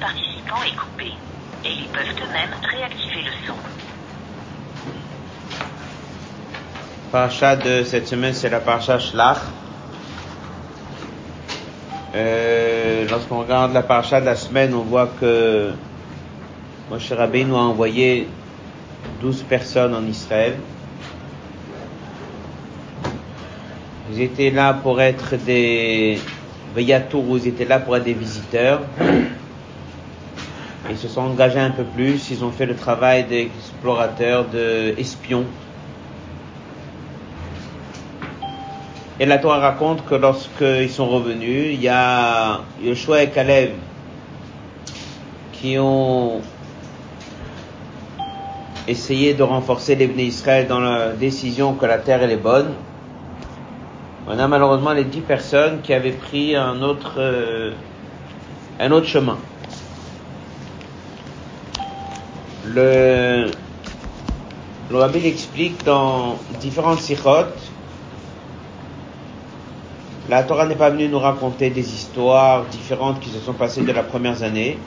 participant est coupé et ils peuvent eux-mêmes réactiver le son. Parasha de cette semaine, c'est la parasha Shlach. Euh, lorsqu'on regarde la parasha de la semaine, on voit que Moshe Rabbeinu a envoyé 12 personnes en Israël. Ils étaient là pour être des Veyatour, ils étaient là pour être des visiteurs. Ils se sont engagés un peu plus, ils ont fait le travail d'explorateurs, d'espions. Et la Torah raconte que lorsqu'ils sont revenus, il y a Yoshua et Caleb qui ont essayé de renforcer les Israël dans la décision que la terre est bonne. On a malheureusement les dix personnes qui avaient pris un autre, euh, un autre chemin. Le, le rabbi explique dans différentes sirotes, la Torah n'est pas venue nous raconter des histoires différentes qui se sont passées de la première année.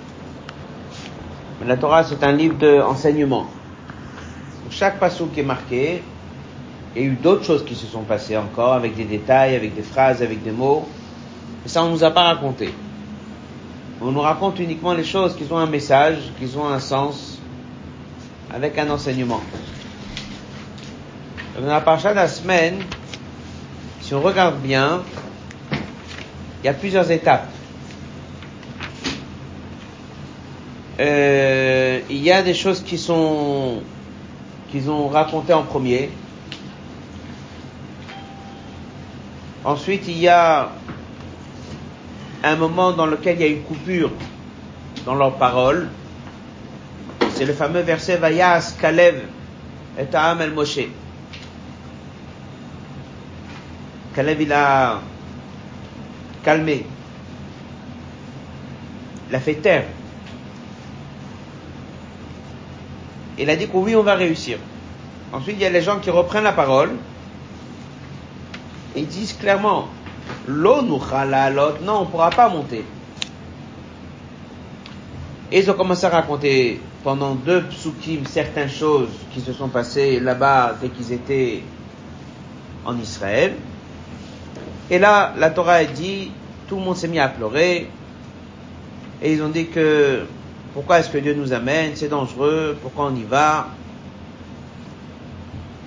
Mais la Torah, c'est un livre d'enseignement. Chaque passage qui est marqué, il y a eu d'autres choses qui se sont passées encore, avec des détails, avec des phrases, avec des mots. Et ça, on nous a pas raconté. On nous raconte uniquement les choses qui ont un message, qui ont un sens, avec un enseignement. Dans la de la semaine, si on regarde bien, il y a plusieurs étapes. Euh, il y a des choses qui sont qu'ils ont racontées en premier, Ensuite, il y a un moment dans lequel il y a une coupure dans leurs paroles. C'est le fameux verset Vayas Kalev et Aham el Moshe. Kalev, il a calmé. Il a fait taire. Il a dit que oui, on va réussir. Ensuite, il y a les gens qui reprennent la parole ils disent clairement, l'eau nous l'autre, non, on ne pourra pas monter. Et ils ont commencé à raconter pendant deux psukim certaines choses qui se sont passées là-bas dès qu'ils étaient en Israël. Et là, la Torah a dit, tout le monde s'est mis à pleurer. Et ils ont dit que, pourquoi est-ce que Dieu nous amène? C'est dangereux. Pourquoi on y va?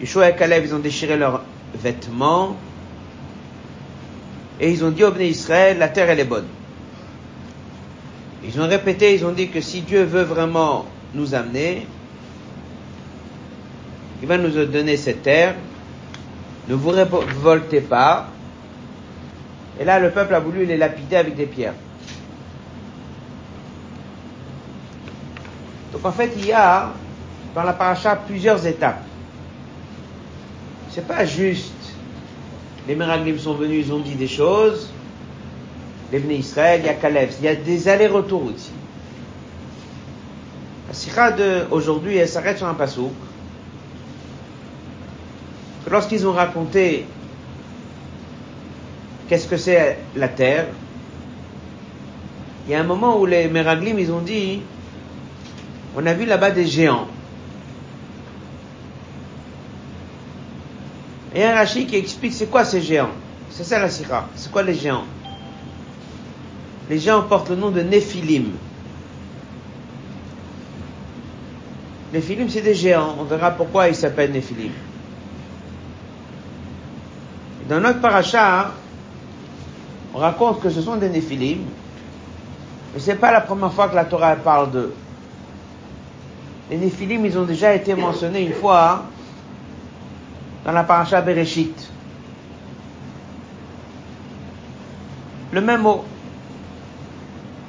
Yeshua et Caleb, ils ont déchiré leurs vêtements. Et ils ont dit au Béné Israël, la terre elle est bonne. Ils ont répété, ils ont dit que si Dieu veut vraiment nous amener, il va nous donner cette terre, ne vous révoltez pas. Et là, le peuple a voulu les lapider avec des pierres. Donc en fait, il y a dans la paracha plusieurs étapes. C'est pas juste les Meraglim sont venus, ils ont dit des choses. Les Bnei Israël, il y a Caleb, il y a des allers-retours aussi. La sikha d'aujourd'hui, elle s'arrête sur un pasouk. Lorsqu'ils ont raconté qu'est-ce que c'est la terre, il y a un moment où les Meraglim, ils ont dit, on a vu là-bas des géants. Et un Rashi qui explique c'est quoi ces géants? C'est ça la sira. C'est quoi les géants? Les géants portent le nom de Néphilim. Néphilim, c'est des géants. On verra pourquoi ils s'appellent Néphilim. Dans notre paracha, on raconte que ce sont des Néphilim, mais c'est pas la première fois que la Torah parle d'eux. Les Néphilim, ils ont déjà été mentionnés une fois dans la paracha Bereshit. Le même mot,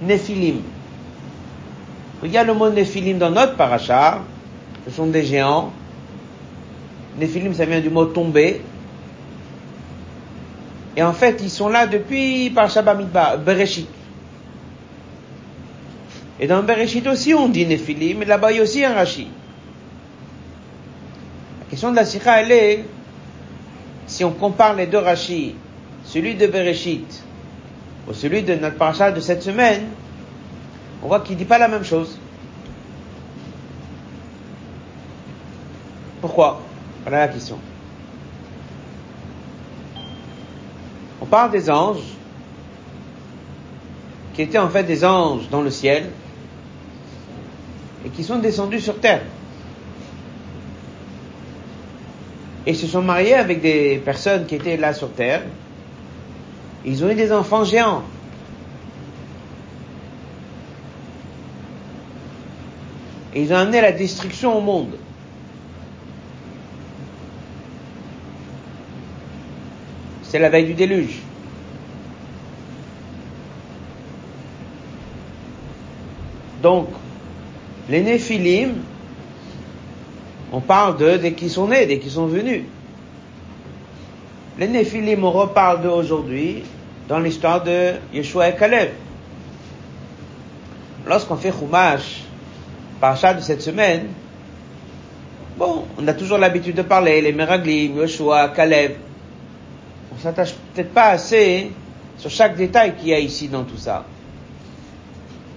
Néphilim. Il y a le mot Néphilim dans notre paracha, ce sont des géants. Néphilim, ça vient du mot tomber. Et en fait, ils sont là depuis Parasha Bamidbar, Bereshit. Et dans Bereshit aussi, on dit Néphilim, mais là-bas, il y a aussi un Rashi. La question de la sikha, elle est, si on compare les deux rachis, celui de Bereshit ou celui de notre parasha de cette semaine, on Pourquoi qu'il dit pas la même chose Pourquoi? Voilà la question. On parle des anges, qui étaient en fait des anges dans le ciel, et qui sont descendus sur terre. Et se sont mariés avec des personnes qui étaient là sur terre. Ils ont eu des enfants géants. Et ils ont amené la destruction au monde. C'est la veille du déluge. Donc, les néphilim, on parle d'eux dès qu'ils sont nés, dès qu'ils sont venus. Les néphilim, on reparle d'eux aujourd'hui dans l'histoire de Yeshua et Caleb. Lorsqu'on fait Chumash, parachat de cette semaine, bon, on a toujours l'habitude de parler, les Meraglim, Yeshua, Caleb. On s'attache peut-être pas assez sur chaque détail qu'il y a ici dans tout ça.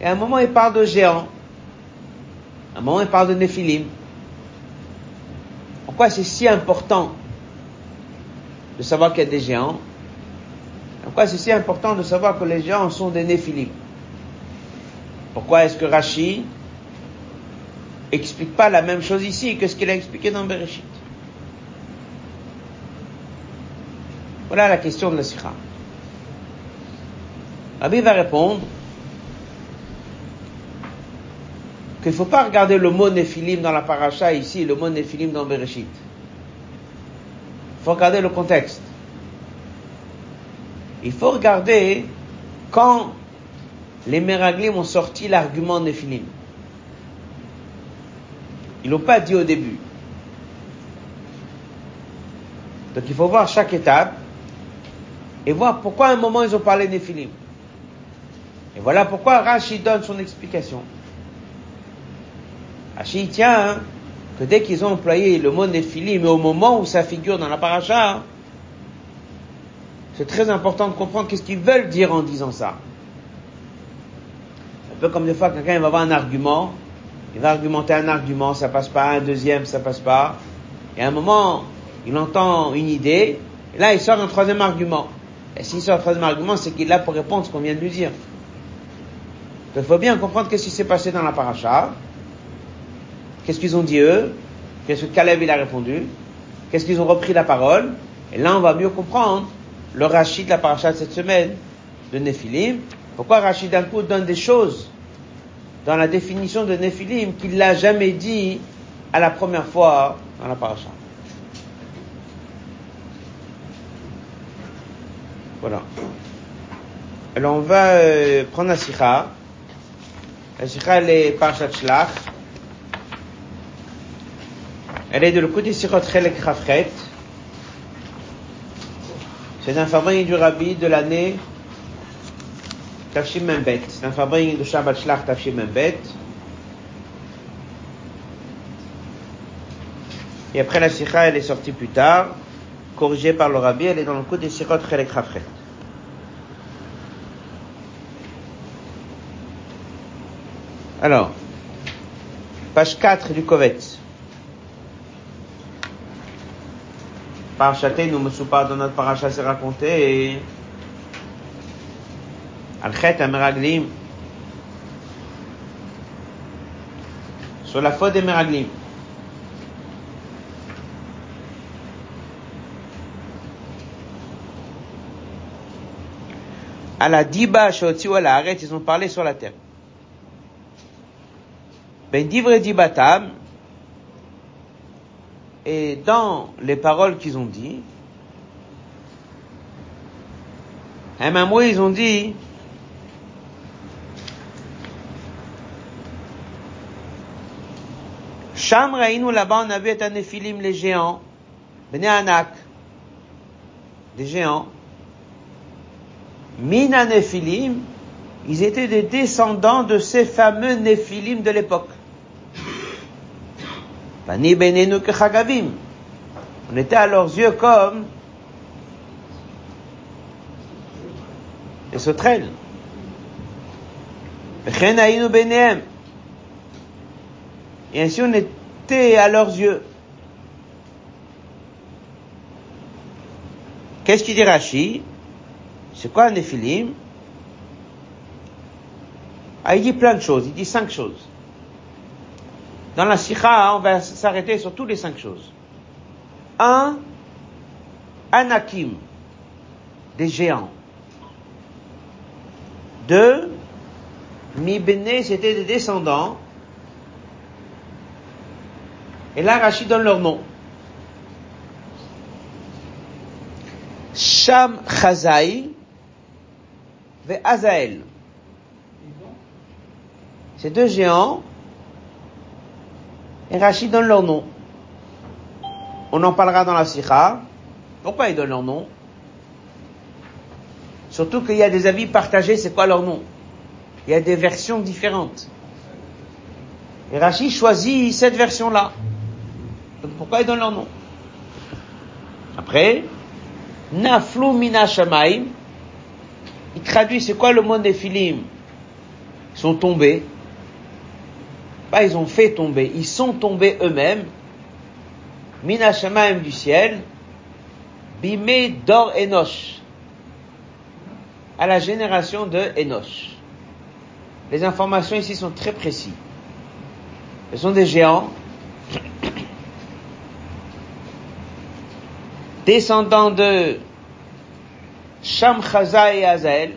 Et à un moment, il parle de géants. À un moment, il parle de Néphilim. Pourquoi c'est si important de savoir qu'il y a des géants? Pourquoi c'est si important de savoir que les géants sont des Néphilim? Pourquoi est-ce que Rashi explique pas la même chose ici que ce qu'il a expliqué dans Bereshit Voilà la question de la Sikha. Rabbi va répondre qu'il ne faut pas regarder le mot Néphilim dans la paracha ici, le mot Néphilim dans Bereshit. Il faut regarder le contexte. Il faut regarder quand les Meraglim ont sorti l'argument Néphilim. Ils l'ont pas dit au début. Donc il faut voir chaque étape et voir pourquoi à un moment ils ont parlé Néphilim. Et voilà pourquoi Rashi donne son explication. Rashi tient hein, que dès qu'ils ont employé le mot Néphilim, mais au moment où ça figure dans la paracha, c'est très important de comprendre qu'est-ce qu'ils veulent dire en disant ça. Un peu comme des fois quelqu'un va avoir un argument, il va argumenter un argument, ça passe pas, un deuxième, ça passe pas. Et à un moment, il entend une idée, et là il sort un troisième argument. Et s'il sort un troisième argument, c'est qu'il est là pour répondre ce qu'on vient de lui dire. Donc il faut bien comprendre qu'est-ce qui s'est passé dans la paracha. Qu'est-ce qu'ils ont dit eux? Qu'est-ce que Caleb il a répondu? Qu'est-ce qu'ils ont repris la parole? Et là, on va mieux comprendre le Rachid de la paracha de cette semaine de Néphilim. Pourquoi Rachid d'un coup donne des choses dans la définition de Néphilim qu'il l'a jamais dit à la première fois dans la paracha. Voilà. Alors on va euh, prendre la sikha. La sikha elle est parashat shlach. Elle est de le côté Sichot Chelek Rafret. C'est un fabrique du rabbi de l'année Tafshim Membet. Un fabrique de Shabbat Shlach Tafshim Membet. Et après la Sikha, elle est sortie plus tard, corrigée par le rabbi, elle est dans le coup des Sichot Chelek Rafret. Alors, page 4 du Kovetz. Parachat nous me pas dans notre paracha c'est raconté et al chet meraglim sur la faute des meraglim. À la diba ou à la arrête, ils ont parlé sur la terre. Ben divre dibatam, et dans les paroles qu'ils ont dit, un mot ils ont dit, Sham là-bas, on a vu un Nephilim, les géants. Des géants. Mina Nephilim, ils étaient des descendants de ces fameux Nephilim de l'époque. Bani Benenu On était à leurs yeux comme des sauterelles. Et ainsi on est à leurs yeux. Qu'est-ce qu'il dit Rashi? C'est quoi un Néphilim ah, Il dit plein de choses, il dit cinq choses. Dans la Sikha, on va s'arrêter sur toutes les cinq choses. Un, Anakim, des géants. Deux, Mibene, c'était des descendants. Et là, Rachid donne leur nom. Sham Chazai ve Azael. Ces deux géants, et Rachid donne leur nom. On en parlera dans la Sikha. Pourquoi ils donnent leur nom? Surtout qu'il y a des avis partagés, c'est quoi leur nom? Il y a des versions différentes. Et Rachid choisit cette version-là. Pourquoi ils donnent leur nom? Après, Naflu mina shamaim, il traduit c'est quoi le mot Néphilim Ils sont tombés. Pas ils ont fait tomber, ils sont tombés eux-mêmes. Mina shamaim du ciel, bimé d'or Enoch à la génération de Enoch. Les informations ici sont très précises. Ce sont des géants descendants de Sham et Azael.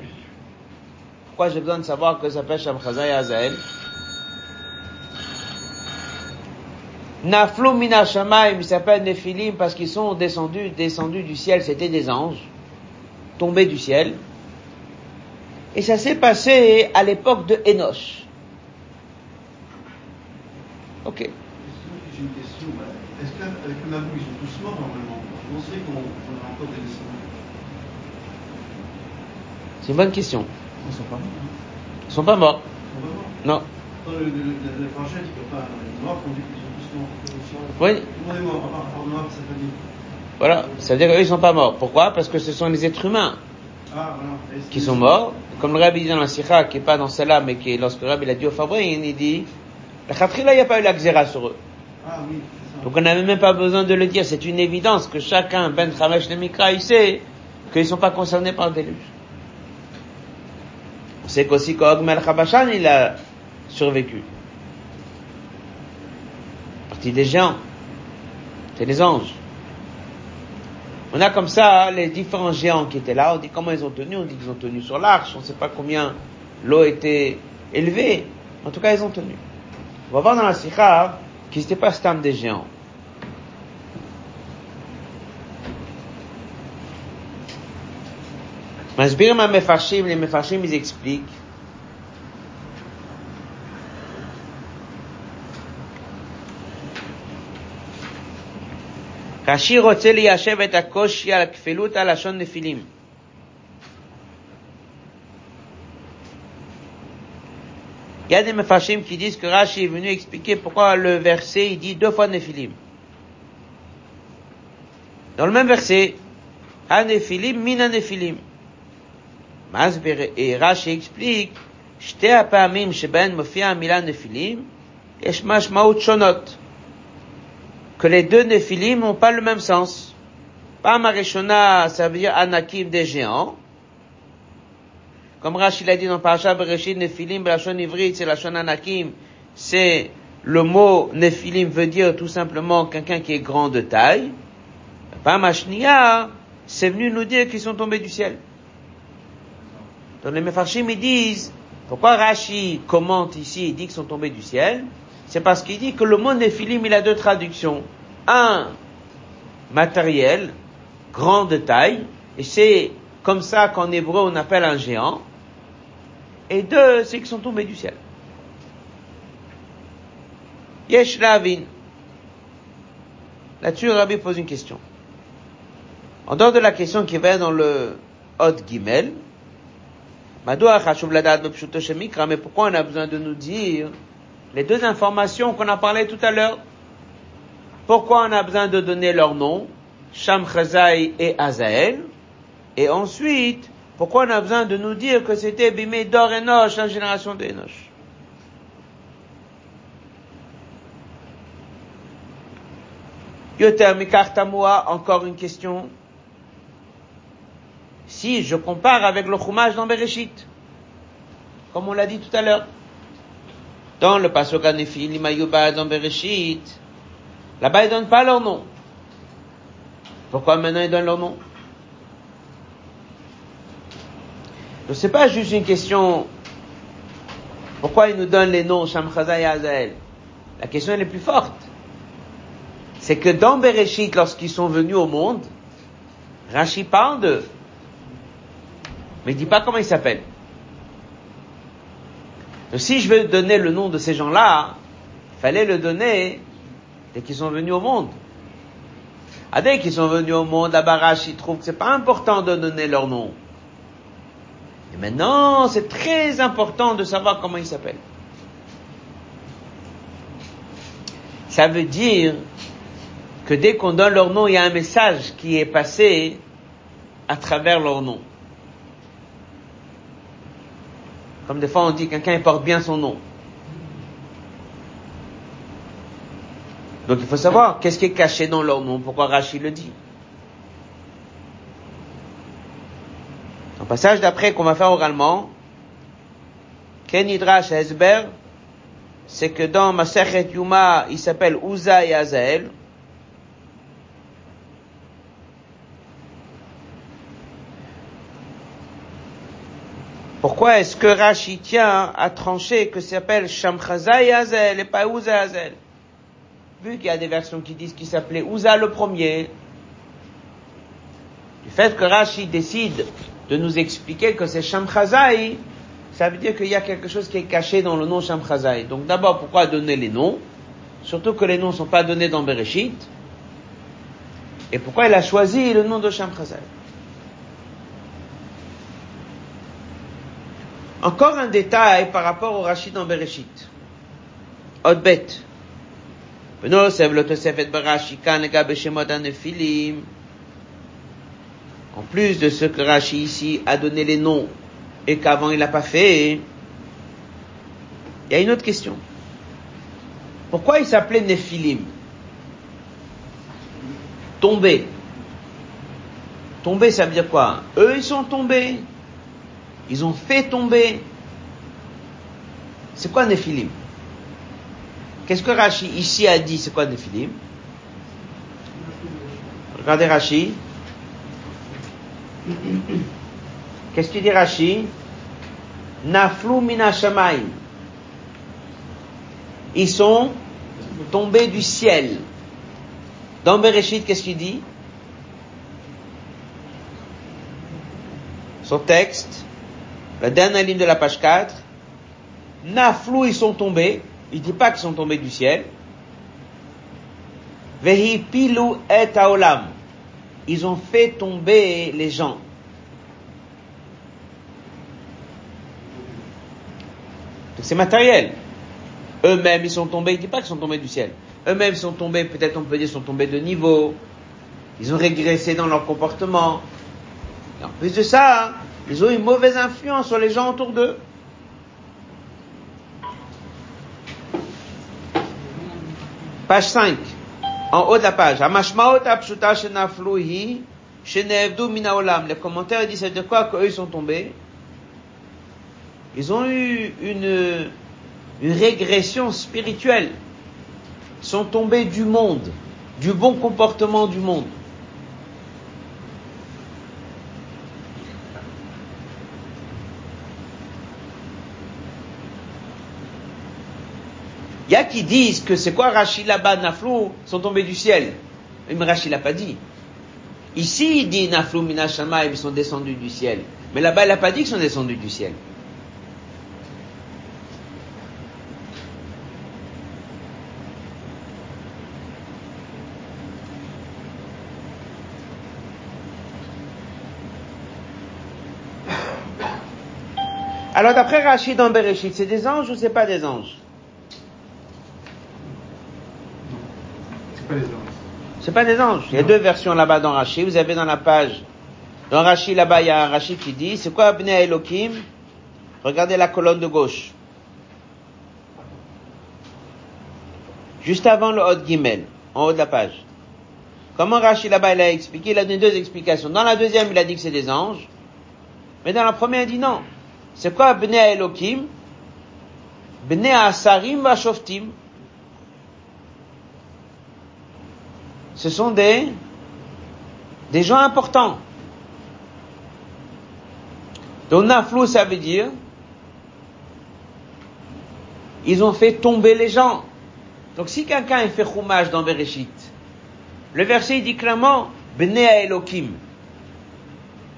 Pourquoi j'ai besoin de savoir que ça s'appelle Sham et Azael? Naflo mina Shamaim, ils s'appellent Nephilim parce qu'ils sont descendus, descendus du ciel, c'était des anges, tombés du ciel. Et ça s'est passé à l'époque de Enoch. Ok. Est-ce qu'avec tous morts normalement On sait qu'on a encore des descendants. C'est une bonne question. Ils sont pas morts. Ils sont pas morts. Ils sont pas morts. Non. Dans le, le, le, le projet, il peut pas. Les morts, on dit qu'ils sont tous morts. Ils sont- Oui. Tout le monde est mort, à part, à part Noir, sa famille. Voilà. Ça veut dire qu'eux, ils sont pas morts. Pourquoi? Parce que ce sont les êtres humains Ah, voilà. Qui sont morts. Comme le rabbi dit dans la Sikha, qui est pas dans celle-là, mais qui est, lorsque le rabbi l'a dit au Fabrin, il dit, la Khatrila, il n'y a pas eu la xéra sur eux. Ah oui, ça. Donc on n'avait même pas besoin de le dire. C'est une évidence que chacun, Ben Chamesh le Mikra, il sait qu'ils sont pas concernés par le déluge. On sait qu'aussi qu'Og Melech Habashan, il a survécu. Partie des géants. C'est les anges. On a comme ça les différents géants qui étaient là. On dit comment ils ont tenu. On dit qu'ils ont tenu sur l'arche. On ne sait pas combien l'eau était élevée. En tout cas, ils ont tenu. On va voir dans la Sikha qu'ils n'étaient pas stam des géants. Masbirim à Mefarshim, les Mefarshim, ils expliquent רש"י רוצה ליישב את הקושי על הכפילות הלשון נפילים. Il y a des mefashim qui disent que Rashi est venu expliquer pourquoi le verset il dit deux fois Néphilim. Dans le même verset, Hanéphilim, min Néphilim. Masber et Rashi explique, שתי הפעמים שבהן מופיעה המילה נפילים, יש משמעות שונות. Que les deux Néphilim n'ont pas le même sens. Pam Arishona, ça veut dire Anakim des géants. Comme Rachid l'a dit dans Parashat Bereshit, Nephilim, Lachon Ivrit, c'est Lachon Anakim, c'est le mot Nephilim veut dire tout simplement quelqu'un qui est grand de taille. Pam Ashnia, c'est venu nous dire qu'ils sont tombés du ciel. Donc les Mefarshim, ils disent, pourquoi Rashi commente ici, il dit qu'ils sont tombés du ciel? C'est parce qu'il dit que le mot Nephilim, il a deux traductions. Un, matériel, grand de taille, et c'est comme ça qu'en hébreu on appelle un géant. Et deux, c'est qu'ils sont tombés du ciel. Yesh Lavin. Là-dessus, Rabbi pose une question. En dehors de la question qui va dans le Hod Gimel, mais pourquoi on a besoin de nous dire les deux informations qu'on a parlé tout à l'heure? Pourquoi on a besoin de donner leur nom, Sham et Azael? Et ensuite, pourquoi on a besoin de nous dire que c'était Bimé d'Or Enoch, la génération d'Enoch Yoter Mikartamoua, encore une question. Si je compare avec le Chumash dans Bereshit, comme on l'a dit tout à l'heure, dans le Pasuk Anefil, Mayuba dans Bereshit, là-bas ils donnent pas leur nom. Pourquoi maintenant ils donnent leur nom? Ce n'est pas juste une question pourquoi ils nous donnent les noms Shamchaza et Azael. La question elle est plus forte. C'est que dans Bereshit, lorsqu'ils sont venus au monde, Rashi parle d'eux. Mais il pas comment ils s'appellent. Donc si je veux donner le nom de ces gens-là, il fallait le donner dès qu'ils sont venus au monde. Ah, dès qu'ils sont venus au monde, la Rashi trouve que c'est pas important de donner leur nom. Et maintenant, c'est très important de savoir comment ils s'appellent. Ça veut dire que dès qu'on donne leur nom, il y a un message qui est passé à travers leur nom. Comme des fois on dit quelqu'un porte bien son nom. Donc il faut savoir qu'est-ce qui est caché dans leur nom, pourquoi Rachid le dit? Un passage d'après qu'on va faire oralement, Ken Hidrash Esber, c'est que dans Masechet Yuma, il s'appelle Uza et Azael. Pourquoi est-ce que Rashi tient à trancher que s'appelle Shamchaza et Azel et pas Uza Azel Vu qu'il y a des versions qui disent qu'il s'appelait Uza le premier, du fait que Rashi décide de nous expliquer que c'est Shamchazai, ça veut dire qu'il y a quelque chose qui est caché dans le nom Shamchazai. Donc d'abord, pourquoi donner les noms? Surtout que les noms ne sont pas donnés dans Bereshit. Et pourquoi il a choisi le nom de Shamchazai Encore un détail par rapport au Rachid en Bereshit. Odbet. En plus de ce que Rashi ici a donné les noms et qu'avant il n'a pas fait, il y a une autre question. Pourquoi il s'appelait Nephilim Tombé. Tombé, ça veut dire quoi? Eux, ils sont tombés. Ils ont fait tomber. C'est quoi Néphilim Qu'est-ce que Rashi ici a dit? C'est quoi Néphilim Regardez Rashi. Qu'est-ce qu'il dit Rashi? Naflu mina Ils sont tombés du ciel. Dans Bereshit, qu'est-ce qu'il dit? Son texte, la dernière ligne de la page 4, Naflou, ils sont tombés. Il dit pas qu'ils sont tombés du ciel. Vehi pilu et aolam. Ils ont fait tomber les gens. c'est matériel. Eux-mêmes, ils sont tombés, il dit pas qu'ils sont tombés du ciel. Eux-mêmes sont tombés, peut-être on peut dire, sont tombés de niveau. Ils ont régressé dans leur comportement. En plus de ça, ils ont une mauvaise influence sur les gens autour d'eux. Page 5, en haut de la page. Les commentaires disent, de quoi qu'eux sont tombés? Ils ont eu une, une régression spirituelle. Ils sont tombés du monde, du bon comportement du monde. Il y a qui disent que c'est quoi Rachid là-bas, Naflou, sont tombés du ciel. Mais Rachid l'a pas dit. Ici, il dit Naflou Minashama, ils sont descendus du ciel. Mais là-bas, il n'a pas dit qu'ils sont descendus du ciel. Alors d'après Rachid dans Bereshit, c'est des anges ou c'est pas des anges? C'est pas des anges. Il y a deux versions là-bas dans Rachid. Vous avez dans la page, Dans Rashi, là-bas, il y a un Rashi qui dit, c'est quoi Bnei Elohim? Regardez la colonne de gauche. Juste avant le Hot Gimel, en haut de la page. Comment Rashi là-bas il a expliqué? Il a donné deux explications. Dans la deuxième, il a dit que c'est des anges. Mais dans la première, il dit non. C'est quoi Bnei Elohim? Bnei Asarim Vashoftim. Ce sont des, gens importants. Donc Naflou, ça veut dire, ils ont fait tomber les gens. Donc si quelqu'un fait choumage dans Bereshit, le verset dit clairement, Bnei Elohim.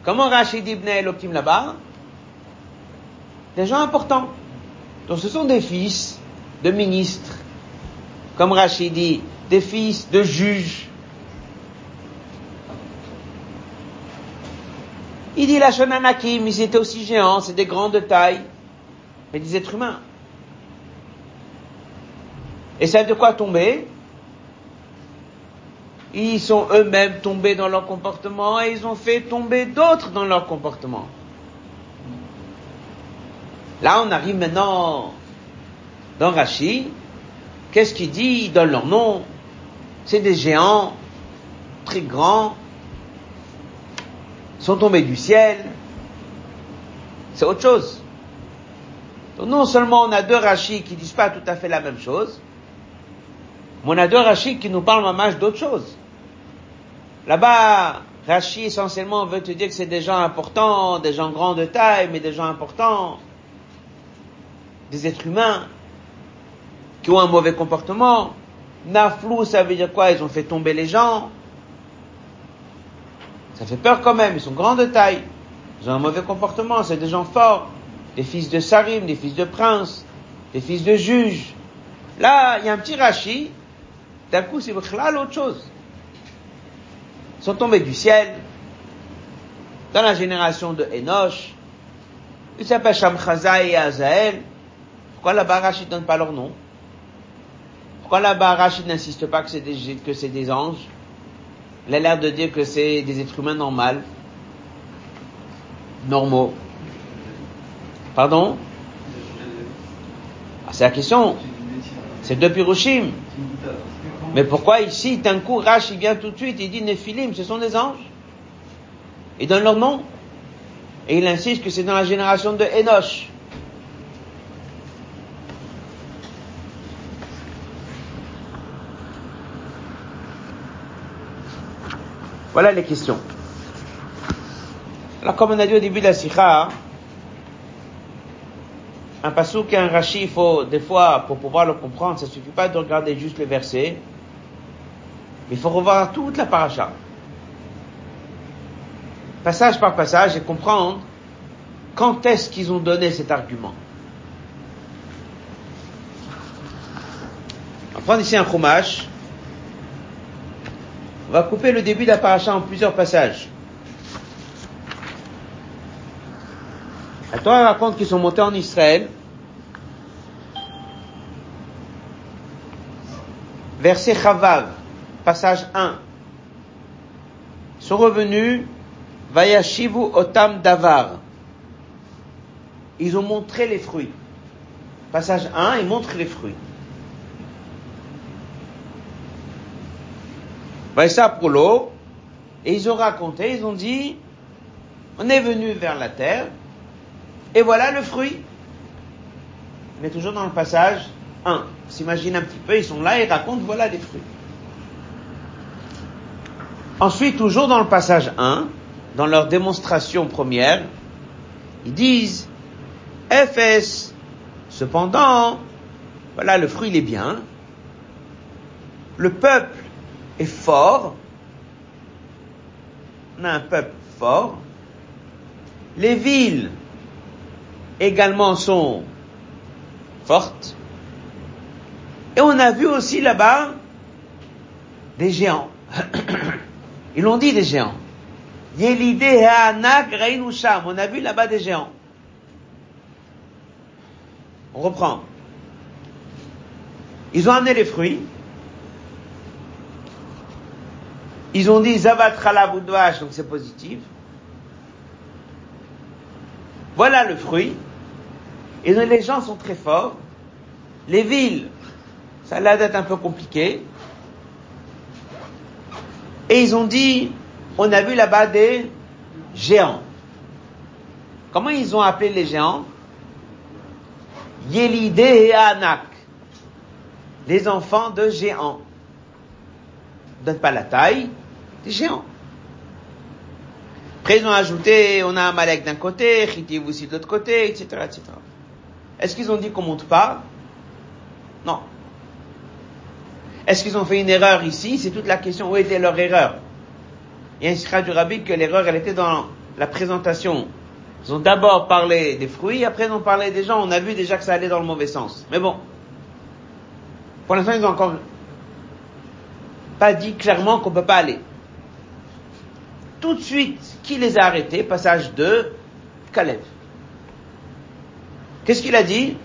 Comment Rachid dit Bnei Elohim là-bas? Des gens importants. Donc ce sont des fils de ministres, comme Rachid dit, des fils de juges. Il dit la Shonanakim, ils étaient aussi géants, c'est des grands de taille, mais des êtres humains. Et ça de quoi tomber? Ils sont eux-mêmes tombés dans leur comportement et ils ont fait tomber d'autres dans leur comportement. Là, on arrive maintenant dans Rashi. Qu'est-ce qu'il dit dans leur nom? C'est des géants, très grands, sont tombés du ciel. C'est autre chose. Donc non seulement on a deux Rashi qui disent pas tout à fait la même chose, mais on a deux Rashi qui nous parlent mamage d'autre chose. Là-bas, Rashi essentiellement veut te dire que c'est des gens importants, des gens grands de taille, mais des gens importants, des êtres humains qui ont un mauvais comportement. Naflou, ça veut dire quoi? Ils ont fait tomber les gens. Ça fait peur quand même, ils sont grands de taille. Ils ont un mauvais comportement, c'est des gens forts. Des fils de Sarim, des fils de princes, des fils de juges. Là, il y a un petit Rashi. D'un coup, c'est l'autre chose. Ils sont tombés du ciel. Dans la génération de Enoch. Ils s'appellent Shamchaza et Azael. Pourquoi là-bas Rachid ne donne pas leur nom? Pourquoi là-bas n'insiste pas que c'est que c'est des anges? Il a l'air de dire que c'est des êtres humains normaux. Normaux. Pardon? Ah, C'est la question. C'est deux Pirushim. Mais pourquoi ici, d'un coup, Rach, il vient tout de suite, il dit Néphilim, ce sont des anges Il donne leur nom. Et il insiste que c'est dans la génération de Enoch. Voilà les questions. Alors, comme on a dit au début de la sikha, un pasouk et un rashi, il faut, des fois, pour pouvoir le comprendre, ça suffit pas de regarder juste le verset, mais il faut revoir toute la paracha. Passage par passage et comprendre quand est-ce qu'ils ont donné cet argument. On va prendre ici un chumash. On va couper le début de en plusieurs passages. La Torah raconte qu'ils sont montés en Israël. Verset Chavav, passage 1. Ils sont revenus, Vayashivu Otam Davar. Ils ont montré les fruits. Passage 1, ils montrent les fruits. Ça pour l'eau. Et ils ont raconté, ils ont dit, on est venu vers la terre, et voilà le fruit. Mais toujours dans le passage 1. S'imagine un petit peu, ils sont là et racontent, voilà les fruits. Ensuite, toujours dans le passage 1, dans leur démonstration première, ils disent, FS, cependant, voilà, le fruit il est bien, le peuple est fort, on a un peuple fort, les villes également sont fortes, et on a vu aussi là-bas des géants. Ils l'ont dit des géants. On a vu là-bas des géants. On reprend. Ils ont amené les fruits. Ils ont dit Zavat donc c'est positif. Voilà le fruit. Et les gens sont très forts. Les villes, ça a l'air d'être un peu compliqué. Et ils ont dit, on a vu là-bas des géants. Comment ils ont appelé les géants? Yélidé et Anak. Les enfants de géants. Donne pas la taille, des géants. Après, ils ont ajouté, on a Amalek d'un côté, Chitiv aussi de l'autre côté, etc., etc. Est-ce qu'ils ont dit qu'on monte pas? Non. Est-ce qu'ils ont fait une erreur ici? C'est toute la question. Où était leur erreur? Il y a un du rabbi que l'erreur, elle était dans la présentation. Ils ont d'abord parlé des fruits, après ils ont parlé des gens. On a vu déjà que ça allait dans le mauvais sens. Mais bon. Pour l'instant, ils ont encore pas dit clairement qu'on peut pas aller. Tout de suite, qui les a arrêtés Passage 2, Caleb. Qu'est-ce qu'il a dit?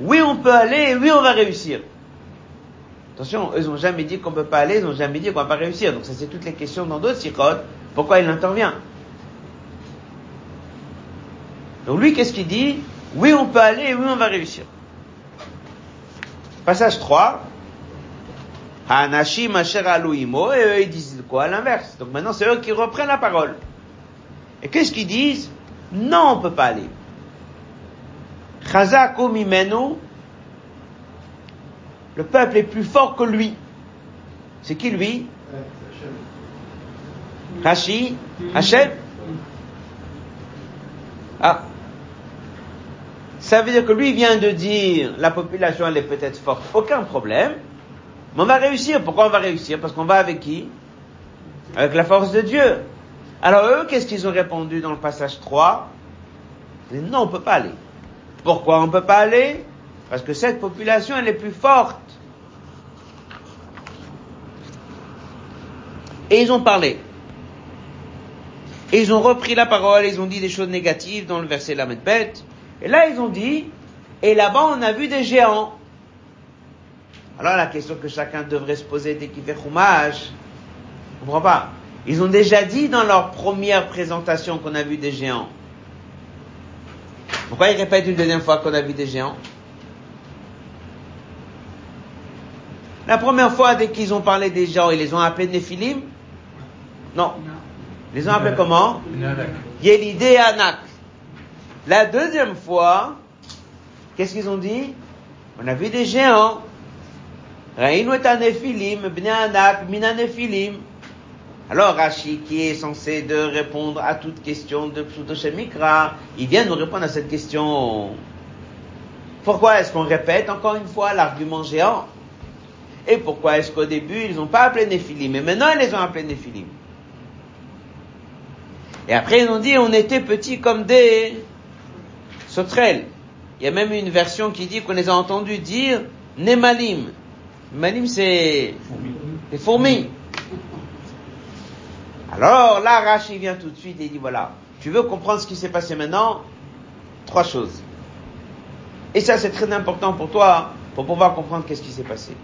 Oui, on peut aller, oui, on va réussir. Attention, ils n'ont jamais dit qu'on ne peut pas aller, ils n'ont jamais dit qu'on ne va pas réussir. Donc ça, c'est toutes les questions dans d'autres sirotes. Pourquoi il intervient? Donc lui, qu'est-ce qu'il dit? Oui, on peut aller, oui, on va réussir. Passage 3. Hanashim asher alouimo, et eux, ils disent quoi À l'inverse. Donc maintenant, c'est eux qui reprennent la parole. Et qu'est-ce qu'ils disent Non, on ne peut pas aller. Chazako mimenu, le peuple est plus fort que lui. C'est qui lui Rashi Hachem Ah. Ça veut dire que lui vient de dire la population elle est peut-être forte, aucun problème. Mais on va réussir. Pourquoi on va réussir? Parce qu'on va avec qui? Avec la force de Dieu. Alors eux, qu'est-ce qu'ils ont répondu dans le passage 3 Non, on ne peut pas aller. Pourquoi on ne peut pas aller? Parce que cette population, elle est plus forte. Et ils ont parlé. Ils ont repris la parole, ils ont dit des choses négatives dans le verset la bête. Et là, ils ont dit, et là-bas, on a vu des géants. Alors la question que chacun devrait se poser dès qu'il fait roumage, on comprend pas. Ils ont déjà dit dans leur première présentation qu'on a vu des géants. Pourquoi ils répètent une deuxième fois qu'on a vu des géants? La première fois, dès qu'ils ont parlé des géants, ils les ont appelés Néphilim? Non. Ils les ont appelés comment? Yélidé Anak. La deuxième fois, qu'est-ce qu'ils ont dit? On a vu des géants. Raïnou et Néphilim, Anak, Mina Néphilim. Alors Rashi, qui est censé de répondre à toute question de Mikra, il vient nous répondre à cette question. Pourquoi est-ce qu'on répète encore une fois l'argument géant? Et pourquoi est-ce qu'au début, ils n'ont pas appelé Néphilim, mais maintenant ils les ont appelés Néphilim? Et après, ils ont dit, on était petits comme des sauterelles. Il y a même une version qui dit qu'on les a entendus dire Nemalim. Nemalim, c'est des fourmis. Alors là, Rashi vient tout de suite et dit voilà, tu veux comprendre ce qui s'est passé maintenant? Trois choses. Et ça, c'est très important pour toi, pour pouvoir comprendre qu'est-ce qui s'est passé.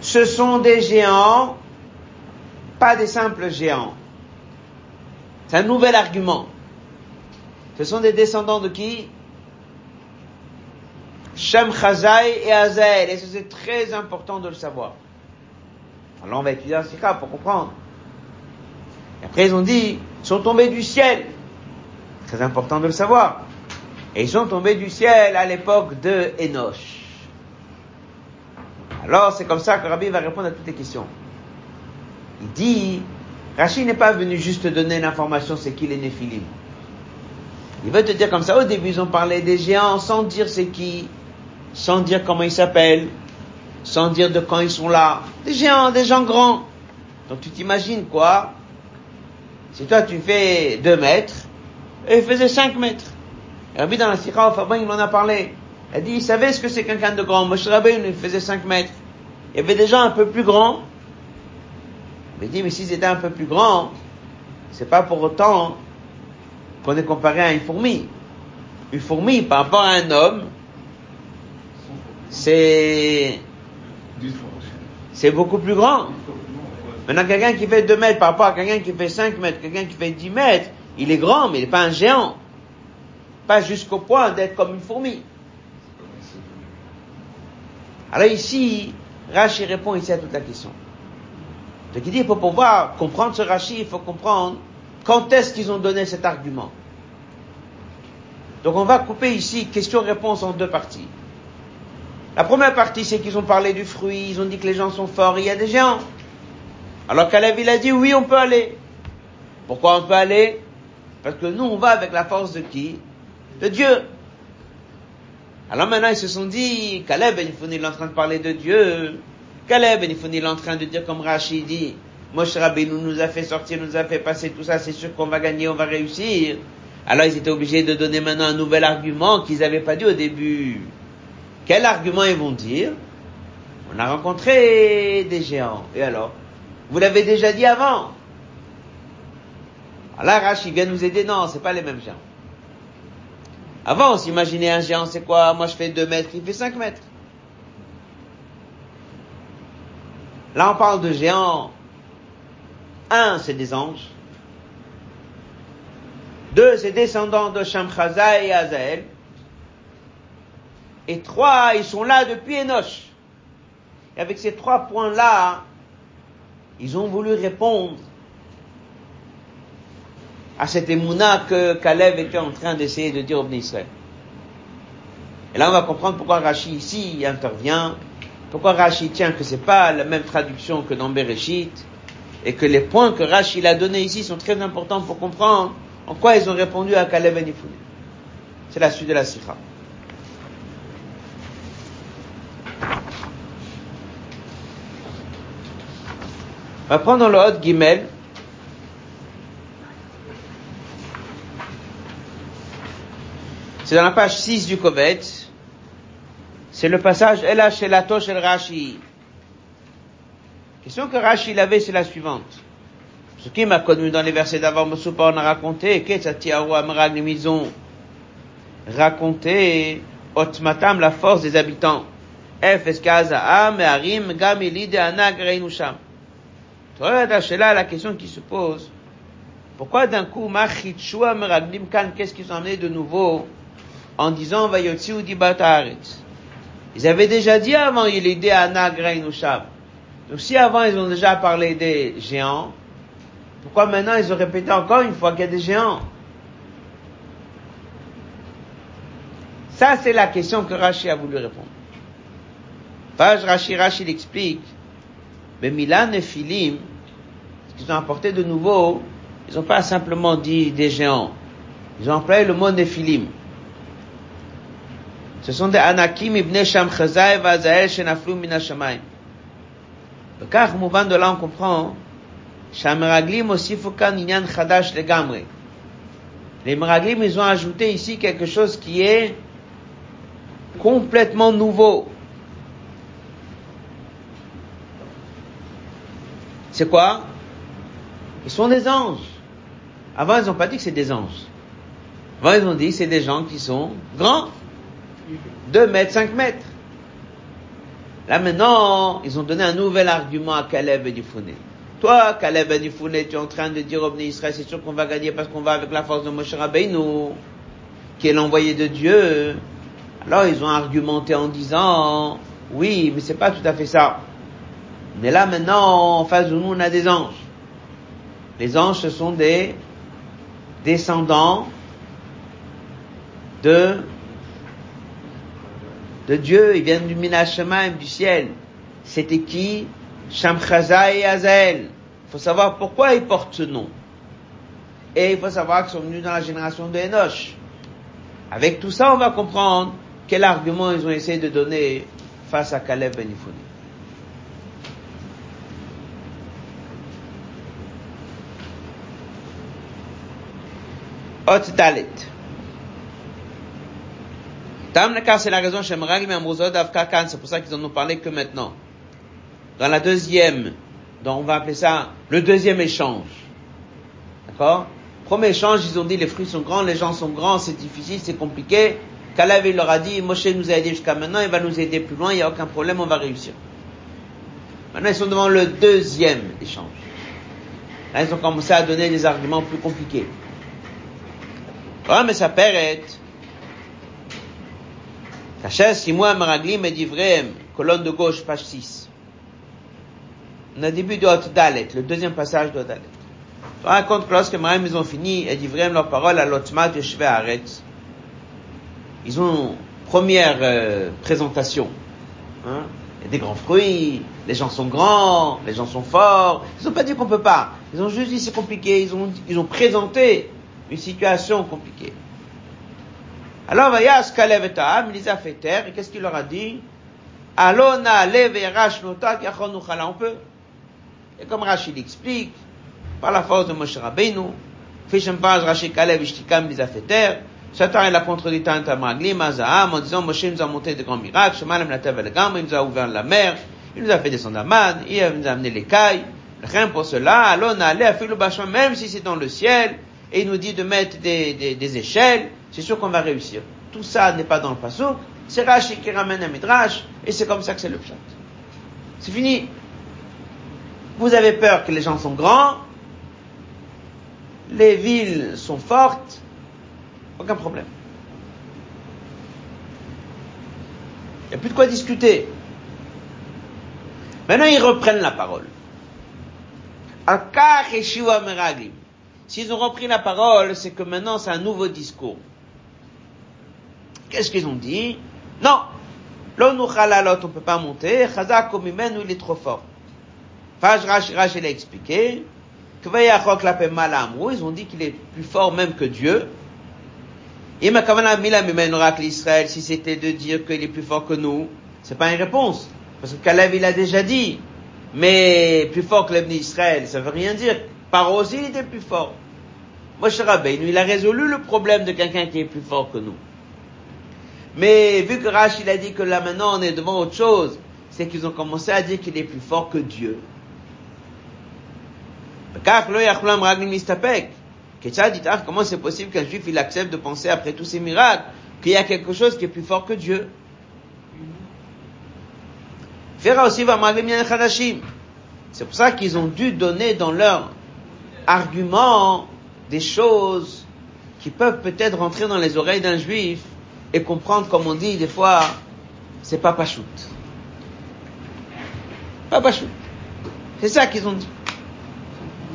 Ce sont des géants, pas des simples géants. C'est un nouvel argument. Ce sont des descendants de qui? Shem Chazai et Azael. Et c'est très important de le savoir. Alors on va étudier un sikha pour comprendre. Après, ils ont dit, ils sont tombés du ciel. Très important de le savoir. Et ils sont tombés du ciel à l'époque de Enoch. Alors, c'est comme ça que Rabbi va répondre à toutes les questions. Il dit, Rachid n'est pas venu juste te donner l'information, c'est qui les Néphilim. Il veut te dire comme ça, au début, ils ont parlé des géants sans dire c'est qui, sans dire comment ils s'appellent, sans dire de quand ils sont là. Des géants, des gens grands. Donc tu t'imagines quoi? Si toi tu fais 2 mètres, et il faisait 5 mètres. Et Rabbi dans la Sikha au il en a parlé. Il a dit, il savait ce que c'est quelqu'un de grand. Moshe Rabbeinu, il faisait 5 mètres. Il y avait des gens un peu plus grands. Il dit, mais s'ils étaient un peu plus grands, c'est pas pour autant qu'on est comparé à une fourmi. Une fourmi, par rapport à un homme, c'est, c'est beaucoup plus grand. Maintenant, quelqu'un qui fait 2 mètres par rapport à quelqu'un qui fait 5 mètres, quelqu'un qui fait 10 mètres, Il est grand, mais il n'est pas un géant. Pas jusqu'au point d'être comme une fourmi. Alors ici, Rashi répond ici à toute la question. Donc il dit, pour pouvoir comprendre ce Rashi, il faut comprendre quand est-ce qu'ils ont donné cet argument. Donc on va couper ici question-réponse en deux parties. La première partie, c'est qu'ils ont parlé du fruit, ils ont dit que les gens sont forts, il y a des géants. Alors Caleb, il a dit, oui, on peut aller. Pourquoi on peut aller? Parce que nous, on va avec la force de qui? De Dieu. Alors maintenant, ils se sont dit, Caleb, il est en train de parler de Dieu. Caleb, il est en train de dire, comme Rachid dit, Moshe Rabbeinu nous a fait sortir, nous a fait passer tout ça, c'est sûr qu'on va gagner, on va réussir. Alors ils étaient obligés de donner maintenant un nouvel argument qu'ils n'avaient pas dit au début. Quel argument ils vont dire? On a rencontré des géants. Et alors? Vous l'avez déjà dit avant. Alors Rachid vient nous aider. Non, c'est pas les mêmes géants. Avant, on s'imaginait un géant, c'est quoi? Moi, je fais 2 mètres, il fait 5 mètres. Là, on parle de géants un, c'est des anges. Deux, c'est descendants de Shamchaza et Azael. Et trois, ils sont là depuis Enoch. Et avec ces trois points-là, ils ont voulu répondre à cette émouna que Caleb était en train d'essayer de dire au Israël. Et là, on va comprendre pourquoi Rashi ici intervient, pourquoi Rashi tient que c'est pas la même traduction que dans Bereshit, et que les points que Rachid a donnés ici sont très importants pour comprendre en quoi ils ont répondu à Caleb et Nifune. C'est la suite de la sikha. On va prendre le Hot Gimel. C'est dans la page 6 du Kovet. C'est le passage Ela Shelato Shel Rashi question que Rachid avait, c'est la suivante. Ce qui m'a connu dans les versets d'avant, Moussoupa, on a raconté, ont raconté, Otmatam, la force des habitants. F, Arim, Gamili, Reinusham. Là, la question qui se pose, pourquoi d'un coup, Machitshua, Meraglim, Kan, qu'est-ce qu'ils ont amené de nouveau, en disant, Vayotsi ou? Ils avaient déjà dit avant, il est Anag, Reinusham. Donc si avant ils ont déjà parlé des géants, pourquoi maintenant ils ont répété encore une fois qu'il y a des géants? Ça, c'est la question que Rashi a voulu répondre. Page Rashi, Rashi l'explique. Mais Milan et Nephilim, ce qu'ils ont apporté de nouveau, ils n'ont pas simplement dit des géants. Ils ont employé le mot Nephilim. Ce sont des Anakim ibn Shamchazai Vazael Shenaflu Minashamayim. Le car mouvant de là on comprend, Shamraglim aussi Fukan Inyan Chadash Legamri. Les Meraglim, ils ont ajouté ici quelque chose qui est complètement nouveau. C'est quoi? Ils sont des anges. Avant, ils n'ont pas dit que c'est des anges. Avant, ils ont dit que c'est des gens qui sont grands. 2 mètres, 5 mètres. Là maintenant, ils ont donné un nouvel argument à Caleb et Dufouné. Toi, Caleb et Dufouné, tu es en train de dire au Israël, c'est sûr qu'on va gagner parce qu'on va avec la force de Moshe Rabbeinu, qui est l'envoyé de Dieu. Alors ils ont argumenté en disant, oui, mais c'est pas tout à fait ça. Mais là maintenant, en face de nous, on a des anges. Les anges, ce sont des descendants de de Dieu, ils viennent du Minashemaim, du ciel. C'était qui? Shamchaza et Azael. Il faut savoir pourquoi ils portent ce nom. Et il faut savoir qu'ils sont venus dans la génération de Enoch. Avec tout ça, on va comprendre quel argument ils ont essayé de donner face à Caleb Ben Ifuni. Ot Dalet. c'est la raison chez c'est pour ça qu'ils en ont parlé que maintenant. Dans la deuxième, donc on va appeler ça le deuxième échange. D'accord? Premier échange, ils ont dit les fruits sont grands, les gens sont grands, c'est difficile, c'est compliqué. Kalev, il leur a dit, Moshe nous a aidé jusqu'à maintenant, il va nous aider plus loin, il n'y a aucun problème, on va réussir. Maintenant, ils sont devant le deuxième échange. Là, ils ont commencé à donner des arguments plus compliqués. Torah מספרת כאשר סיימו המרגלים את דבריהם, colonne de gauche, page 6. On a début de Hot Dalet, le deuxième passage de Hot Dalet. On raconte que lorsque Marim ils ont fini et d'ivrer leur parole à l'Otma de Shve'aretz, ils ont première euh, présentation. Hein? Il y a des grands fruits, les gens sont grands, les gens sont forts. Ils n'ont pas dit qu'on peut pas. Ils ont juste dit c'est compliqué. Ils ont, ils ont présenté une situation compliquée. Alors, Vayas Kalev et Ta'am, il les a fait taire, et qu'est-ce qu'il leur a dit? Alona On peut. Et comme Rachid explique, par la force de Moshe Rabbeinu, Fishem Paz, Rachid Kalev, Ishtikam, les a fait taire, Satan, il a contredit Tant Amraglim, Azaham, en disant, Moshe nous a monté de grands miracles, Shemalem la il nous a ouvert la mer, il nous a fait descendre à Mad, il nous a amené les cailles, rien pour cela, Alona allez à Philo même si c'est dans le ciel, et il nous dit de mettre des, échelles, c'est sûr qu'on va réussir. Tout ça n'est pas dans le pasouk, c'est Rashi qui ramène un midrash, et c'est comme ça que c'est le pshat. C'est fini. Vous avez peur que les gens sont grands, les villes sont fortes, aucun problème. Il n'y a plus de quoi discuter. Maintenant, ils reprennent la parole. S'ils ont repris la parole, c'est que maintenant c'est un nouveau discours. Qu'est-ce qu'ils ont dit? Non, on ne peut pas monter, il est trop fort. Faj Rach, il a expliqué, ils ont dit qu'il est plus fort même que Dieu. Et l'Israël, si c'était de dire qu'il est plus fort que nous, c'est pas une réponse. Parce que Kalev, il a déjà dit. Mais plus fort que l'Ebni Israël, ça veut rien dire. Paro aussi, il était plus fort. Moshe Rabbeinu, il a résolu le problème de quelqu'un qui est plus fort que nous. Mais vu que Rach, il a dit que là maintenant on est devant autre chose, c'est qu'ils ont commencé à dire qu'il est plus fort que Dieu. Comment c'est possible qu'un juif il accepte de penser après tous ces miracles qu'il y a quelque chose qui est plus fort que Dieu? C'est pour ça qu'ils ont dû donner dans leur argument des choses qui peuvent peut-être rentrer dans les oreilles d'un juif et comprendre, comme on dit des fois, c'est pas pachout. Pas pachout. C'est ça qu'ils ont dit.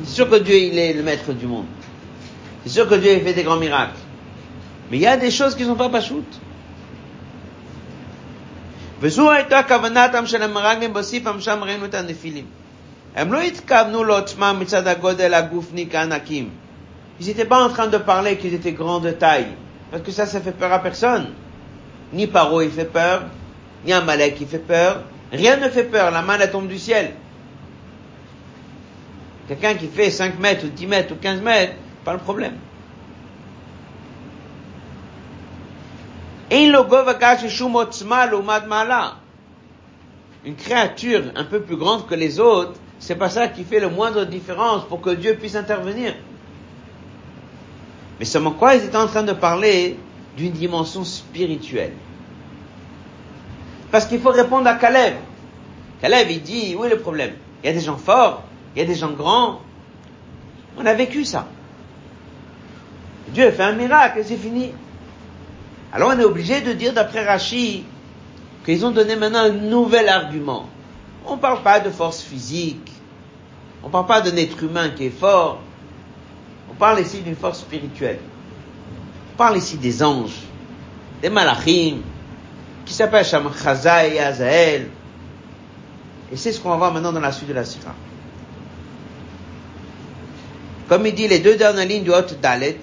C'est sûr que Dieu, il est le maître du monde. C'est sûr que Dieu, il fait des grands miracles. Mais il y a des choses qui sont pas pachout. וזו הייתה כוונתם של המרגלים בסיפם שם ראינו את הנפילים. הם לא התכוונו לעוצמם מצד הגודל הגופני כענקים. Ils n'étaient pas en train de parler qu'ils étaient grands de taille. Parce que ça, ça fait peur à personne. Ni Paro, il fait peur. Ni Amalek, il fait peur. Rien ne fait peur. La main, elle tombe du ciel. Quelqu'un qui fait 5 mètres ou 10 mètres ou 15 mètres, pas le problème. Une créature un peu plus grande que les autres, c'est pas ça qui fait le moindre différence pour que Dieu puisse intervenir. Mais seulement quoi Ils étaient en train de parler d'une dimension spirituelle. Parce qu'il faut répondre à Caleb. Caleb, il dit, où est le problème? Il y a des gens forts, il y a des gens grands. On a vécu ça. Dieu a fait un miracle c'est fini. Alors on est obligé de dire d'après Rachid qu'ils ont donné maintenant un nouvel argument. On ne parle pas de force physique, on ne parle pas d'un être humain qui est fort, parle ici d'une force spirituelle. On parle ici des anges, des malachim, qui s'appellent Sham et Azael. Et c'est ce qu'on va voir maintenant dans la suite de la sira. Comme il dit les deux dernières lignes du Hot Dalet,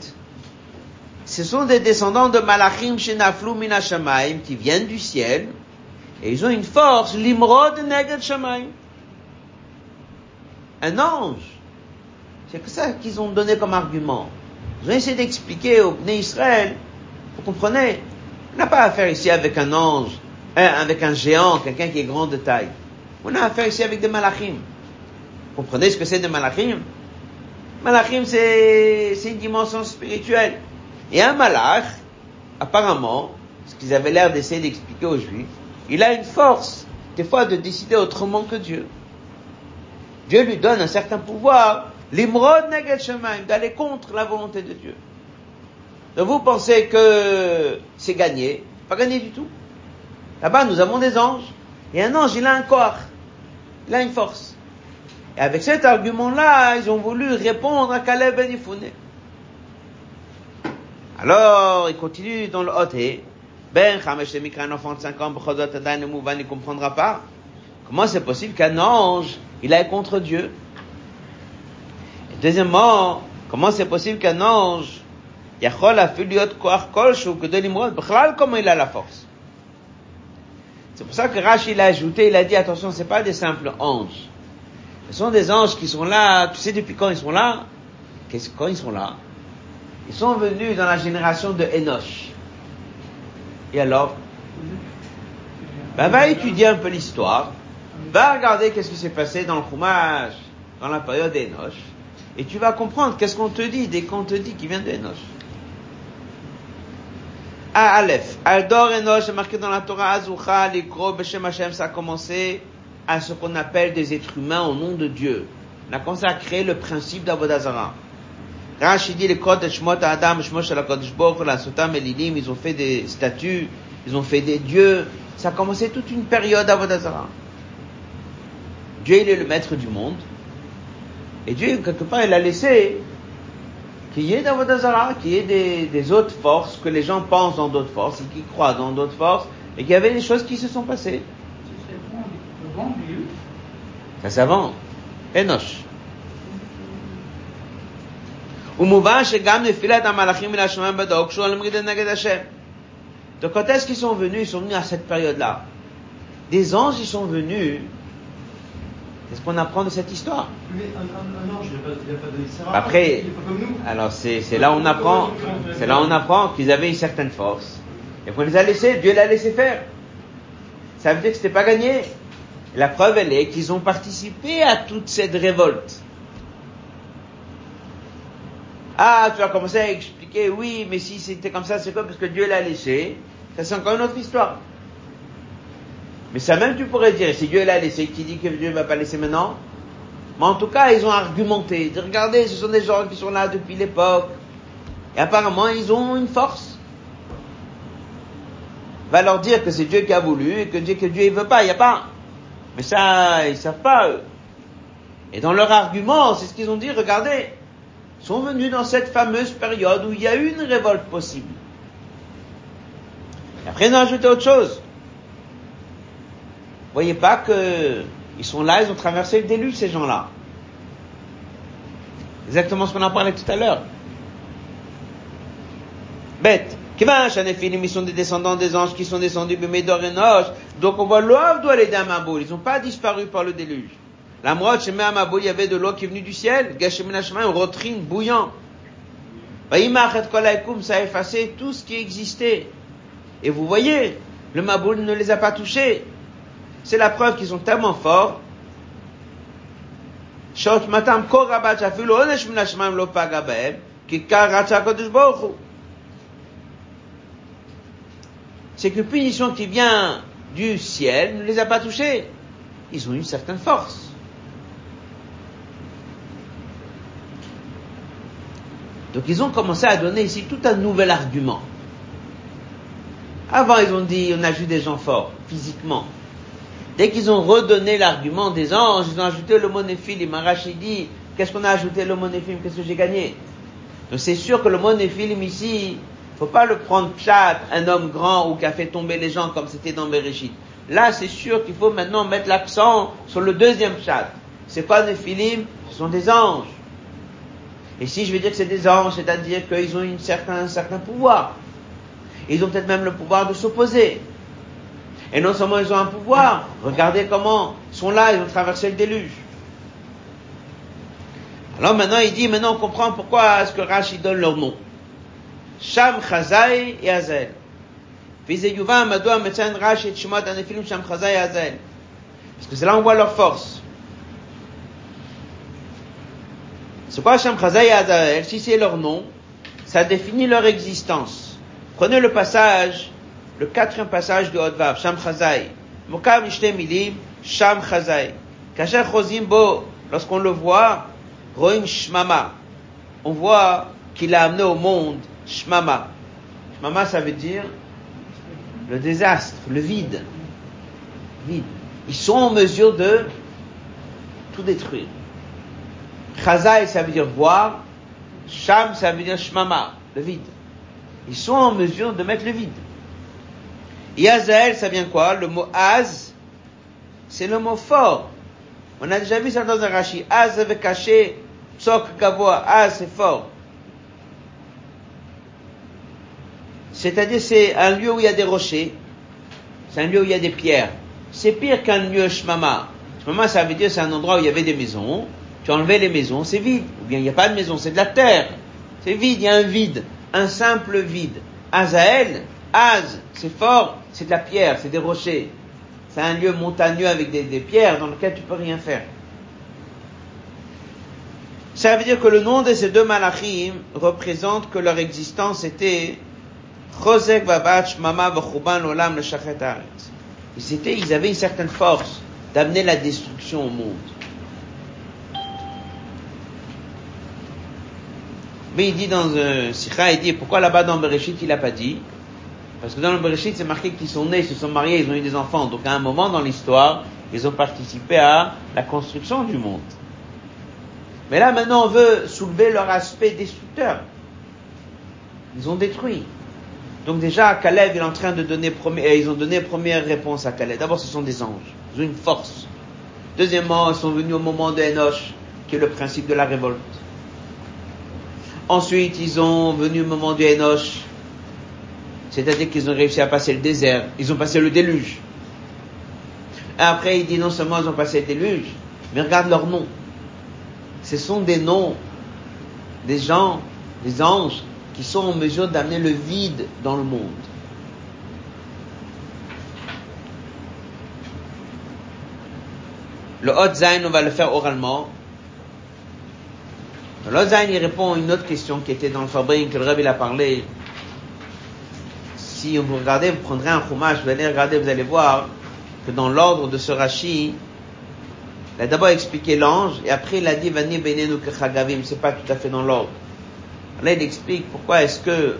ce sont des descendants de Malachim Shenaflu Minashamaim qui viennent du ciel et ils ont une force, l'Imrod Neged Shamaim. Un ange c'est que ça qu'ils ont donné comme argument. Ils ont essayé d'expliquer au peuple Israël, vous comprenez, on n'a pas affaire ici avec un ange, hein, avec un géant, quelqu'un qui est grand de taille. On a affaire ici avec des malachim. Vous comprenez ce que c'est des malachim? Malachim, c'est une dimension spirituelle. Et un malach, apparemment, ce qu'ils avaient l'air d'essayer d'expliquer aux juifs, il a une force, des fois, de décider autrement que Dieu. Dieu lui donne un certain pouvoir L'imrod neged shemaim, d'aller contre la volonté de Dieu. Donc vous pensez que c'est gagné, pas gagné du tout. Là-bas, nous avons des anges. Et un ange, il a un corps. Il a une force. Et avec cet argument-là, ils ont voulu répondre à Caleb Ben Yifune. Alors, il continue dans le hôtel. Ben, Chamesh un enfant de 5 ans, Adan il comprendra pas. Comment c'est possible qu'un ange, il aille contre Dieu? Deuxièmement, comment c'est possible qu'un ange, Yachol a Kolshu, que de l'Imrod, comment il a la force? C'est pour ça que Rashi l'a ajouté, il a dit, attention, c'est pas des simples anges. Ce sont des anges qui sont là, tu sais depuis quand ils sont là? Quand ils sont là? Ils sont venus dans la génération de Enoch. Et alors? Ben, va étudier un peu l'histoire. Va regarder qu'est-ce qui s'est passé dans le Chumash, dans la période d'Enoch. Et tu vas comprendre qu'est-ce qu'on te dit dès qu'on te dit qu'il vient d'Enoch. Ah, Aleph. Aldor Enoch est marqué dans la Torah Azucha, l'Ikro, Beshem Hashem, ça a commencé à ce qu'on appelle des êtres humains au nom de Dieu. On a commencé à créer le principe d'Avodazara. Rashi dit les codes de Shmot Adam, Shmot la Kodesh la Sotam Elilim, ils ont fait des statues, ils ont fait des dieux. Ça a commencé toute une période d'Avodazara. Dieu, il est le maître du monde. Et Dieu, quelque part, il a laissé qu'il y ait d'Avodazara, qu'il des, autres forces, que les gens pensent dans d'autres forces, et qu'ils croient dans d'autres forces, et qu'il y avait des choses qui se sont passées. Ça c'est avant. Enosh. Donc quand est-ce qu'ils sont venus? Ils sont venus à cette période-là. Des anges, ils sont venus Qu'est-ce qu'on apprend de cette histoire Mais un, un, un ange, il n'a pas, pas donné Sarah. Après, il est pas comme nous. alors c'est c'est là on apprend, c'est là où on apprend qu'ils avaient une certaine force. Et qu'on les a laissés, Dieu l'a laissé faire. Ça veut dire que c'était pas gagné. La preuve, elle est qu'ils ont participé à toute cette révolte. Ah, tu vas commencer à expliquer, oui, mais si c'était comme ça, c'est quoi? Parce que Dieu l'a laissé. Ça, c'est encore une autre histoire. Mais ça même, tu pourrais dire, si Dieu l'a laissé, qui dit que Dieu ne va pas laisser maintenant? Mais en tout cas, ils ont argumenté. Regardez, ce sont des gens qui sont là depuis l'époque. Et apparemment, ils ont une force. Va leur dire que c'est Dieu qui a voulu et que Dieu, que Dieu ne veut pas, il n'y a pas. Mais ça, ils savent pas, eux. Et dans leur argument, c'est ce qu'ils ont dit, regardez, ils sont venus dans cette fameuse période où il y a une révolte possible. Et après, ils ont ajouté autre chose. Voyez pas que ils sont là, ils ont traversé le déluge, ces gens-là. Exactement ce qu'on en parlait tout à l'heure. Bête. Ils sont des descendants des anges qui sont descendus de Médor et Noche. Donc on voit l'eau doit aller d'Amaboul. Ils n'ont pas disparu par le déluge. La moite chez Amaboul, il y avait de l'eau qui est venue du ciel. Gashemina un rotrine bouillant. Ça a effacé tout ce qui existait. Et vous voyez, le Maboul ne les a pas touchés. C'est la preuve qu'ils sont tellement forts. C'est que punition qui vient du ciel ne les a pas touchés. Ils ont une certaine force. Donc ils ont commencé à donner ici tout un nouvel argument. Avant ils ont dit on a vu des gens forts, physiquement. Dès qu'ils ont redonné l'argument des anges, ils ont ajouté le mot néphilim. Dit, qu'est-ce qu'on a ajouté le mot néphilim Qu'est-ce que j'ai gagné? Donc c'est sûr que le mot néphilim ici, faut pas le prendre chat, un homme grand ou qui a fait tomber les gens comme c'était dans Bereshit. Là, c'est sûr qu'il faut maintenant mettre l'accent sur le deuxième chat. C'est pas des Philimes, ce sont des anges. Et si je vais dire que c'est des anges, c'est-à-dire qu'ils ont un certain pouvoir. Ils ont peut-être même le pouvoir de s'opposer. Et non seulement ils ont un pouvoir, regardez comment ils sont là, ils ont traversé le déluge. Alors maintenant il dit, maintenant on comprend pourquoi est-ce que Rashi donne leur nom. Sham Chazai et Azel. Parce que c'est là où on voit leur force. C'est quoi Sham Chazai et Azel? Si c'est leur nom, ça définit leur existence. Prenez le passage, le quatrième passage de Hodvav, Sham Chazai. Mokam Ishte Milim, Sham Chazai. Kasher Chozim Bo, lorsqu'on le voit, Roim Shmama. On voit qu'il a amené au monde Shmama. Shmama, ça veut dire le désastre, le vide. Vide. Ils sont en mesure de tout détruire. Chazai, ça veut dire voir. Sham, ça veut dire Shmama, le vide. Ils sont en mesure de mettre le vide. Yazael, ça vient quoi Le mot Az, c'est le mot fort. On a déjà vu ça dans un rachi. Az avait caché, Tsok Gavoa, Az c'est fort. C'est-à-dire c'est un lieu où il y a des rochers, c'est un lieu où il y a des pierres. C'est pire qu'un lieu Shmama. Shmama, ça veut dire c'est un endroit où il y avait des maisons, tu enlevais les maisons, c'est vide. Ou bien il n'y a pas de maison, c'est de la terre. C'est vide, il y a un vide, un simple vide. Azael, Az, c'est fort, c'est de la pierre, c'est des rochers. C'est un lieu montagneux avec des, pierres dans lequel tu peux rien faire. Ça veut dire que le nom de ces deux malachim représente que leur existence était Chosek Babach Mama Olam le Ils étaient, ils avaient une certaine force d'amener la destruction au monde. Mais il dit dans un il dit pourquoi là-bas dans Bereshit il a pas dit Parce que dans le Bereshit c'est marqué qu'ils sont nés, ils se sont mariés, ils ont eu des enfants. Donc à un moment dans l'histoire, ils ont participé à la construction du monde. Mais là maintenant on veut soulever leur aspect destructeur. Ils ont détruit. Donc déjà Caleb est en train de donner premier, ils ont donné première réponse à Caleb. D'abord ce sont des anges, ils ont une force. Deuxièmement ils sont venus au moment de Enoch, qui est le principe de la révolte. Ensuite, ils ont venu au moment du Enoch, c'est-à-dire qu'ils ont réussi à passer le désert, ils ont passé le déluge. Après, il dit non seulement ils ont passé le déluge, mais regarde leurs noms. Ce sont des noms des gens, des anges, qui sont en mesure d'amener le vide dans le monde. Le Hot Zain, on va le faire oralement. Le Zain, il répond à une autre question qui était dans le fabrique que le Rabbi a parlé. Si vous regardez, vous prendrez un fromage, vous allez regarder, vous allez voir que dans l'ordre de ce Rashi, il a d'abord expliqué l'ange, et après il a dit Vani benenu kechagavim, c'est pas tout à fait dans l'ordre. Là, il explique pourquoi est-ce que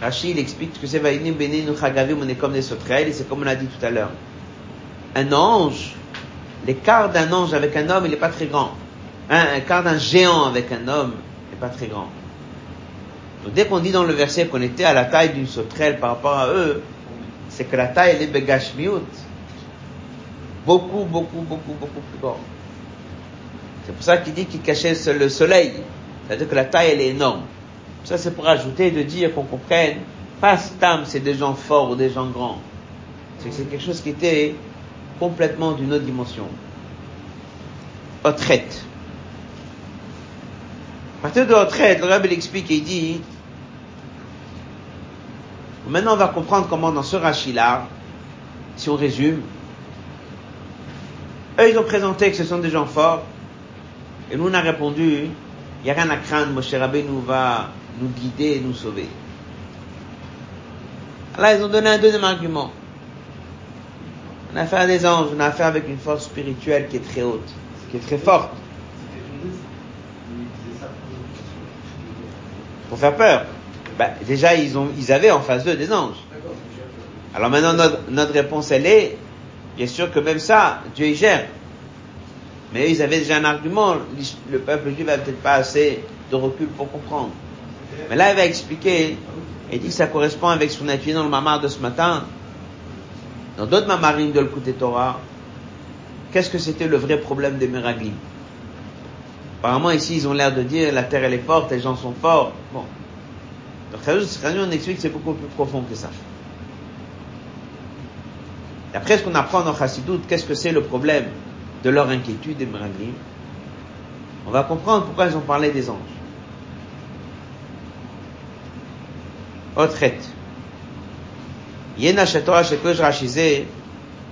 Rashi, il explique que c'est Vani benenu chagavim, on est comme des sauterelles, et c'est comme on a dit tout à l'heure. Un ange, l'écart d'un ange avec un homme, il n'est pas très grand. Un, quart d'un géant avec un homme n'est pas très grand. Donc dès qu'on dit dans le verset qu'on était à la taille d'une sauterelle par rapport à eux, c'est que la taille elle est begashmiut. Beaucoup, beaucoup, beaucoup, beaucoup plus grand. C'est pour ça qu'il dit qu'il cachait le soleil. C'est-à-dire que la taille elle est énorme. Ça c'est pour ajouter de dire qu'on comprenne, pas Stam c'est des gens forts ou des gens grands. C'est que c'est quelque chose qui était complètement d'une autre dimension. Autrette. À partir de retraite, le Rabbi l'explique et il dit, maintenant on va comprendre comment dans ce rachis-là, si on résume, eux ils ont présenté que ce sont des gens forts, et nous on a répondu, il n'y a rien à craindre, Moshe Rabbi nous va nous guider et nous sauver. Là ils ont donné un deuxième argument. On a affaire à des anges, on a affaire avec une force spirituelle qui est très haute, qui est très forte. Pour faire peur. Ben, déjà, ils, ont, ils avaient en face d'eux des anges. Alors maintenant, notre, réponse, elle est, bien sûr que même ça, Dieu y gère. Mais ils avaient déjà un argument. Le peuple juif n'avait peut-être pas assez de recul pour comprendre. Mais là, il va expliquer, il dit que ça correspond avec ce qu'on a étudié dans le mamar de ce matin. Dans d'autres mamarines de l'écoute Torah, qu'est-ce que c'était le vrai problème des Meraglim Apparemment, ici, ils ont l'air de dire la terre, elle est forte, les gens sont forts. Bon. Donc, on explique que c'est beaucoup plus profond que ça. Et après, ce qu'on apprend dans Chassidut, qu'est-ce que c'est le problème de leur inquiétude des Meraglim On va comprendre pourquoi ils ont parlé des anges. Autre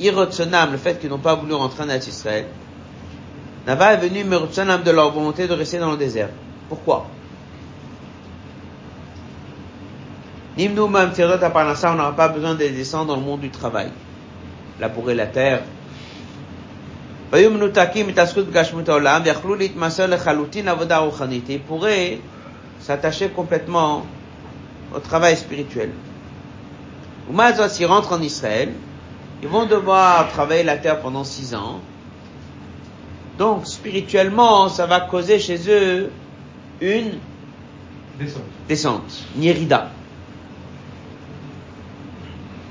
irrotsonam, le fait qu'ils n'ont pas voulu rentrer en Israël, Nava est venu mertsonam de leur volonté de rester dans le désert. Pourquoi? Nimnu Mam Tirot on n'aura pas besoin de descendre dans le monde du travail. Labourer la terre. Ils pourraient s'attacher complètement au travail spirituel. S'ils rentrent en Israël, ils vont devoir travailler la terre pendant six ans. Donc, spirituellement, ça va causer chez eux une descente, descente nierida.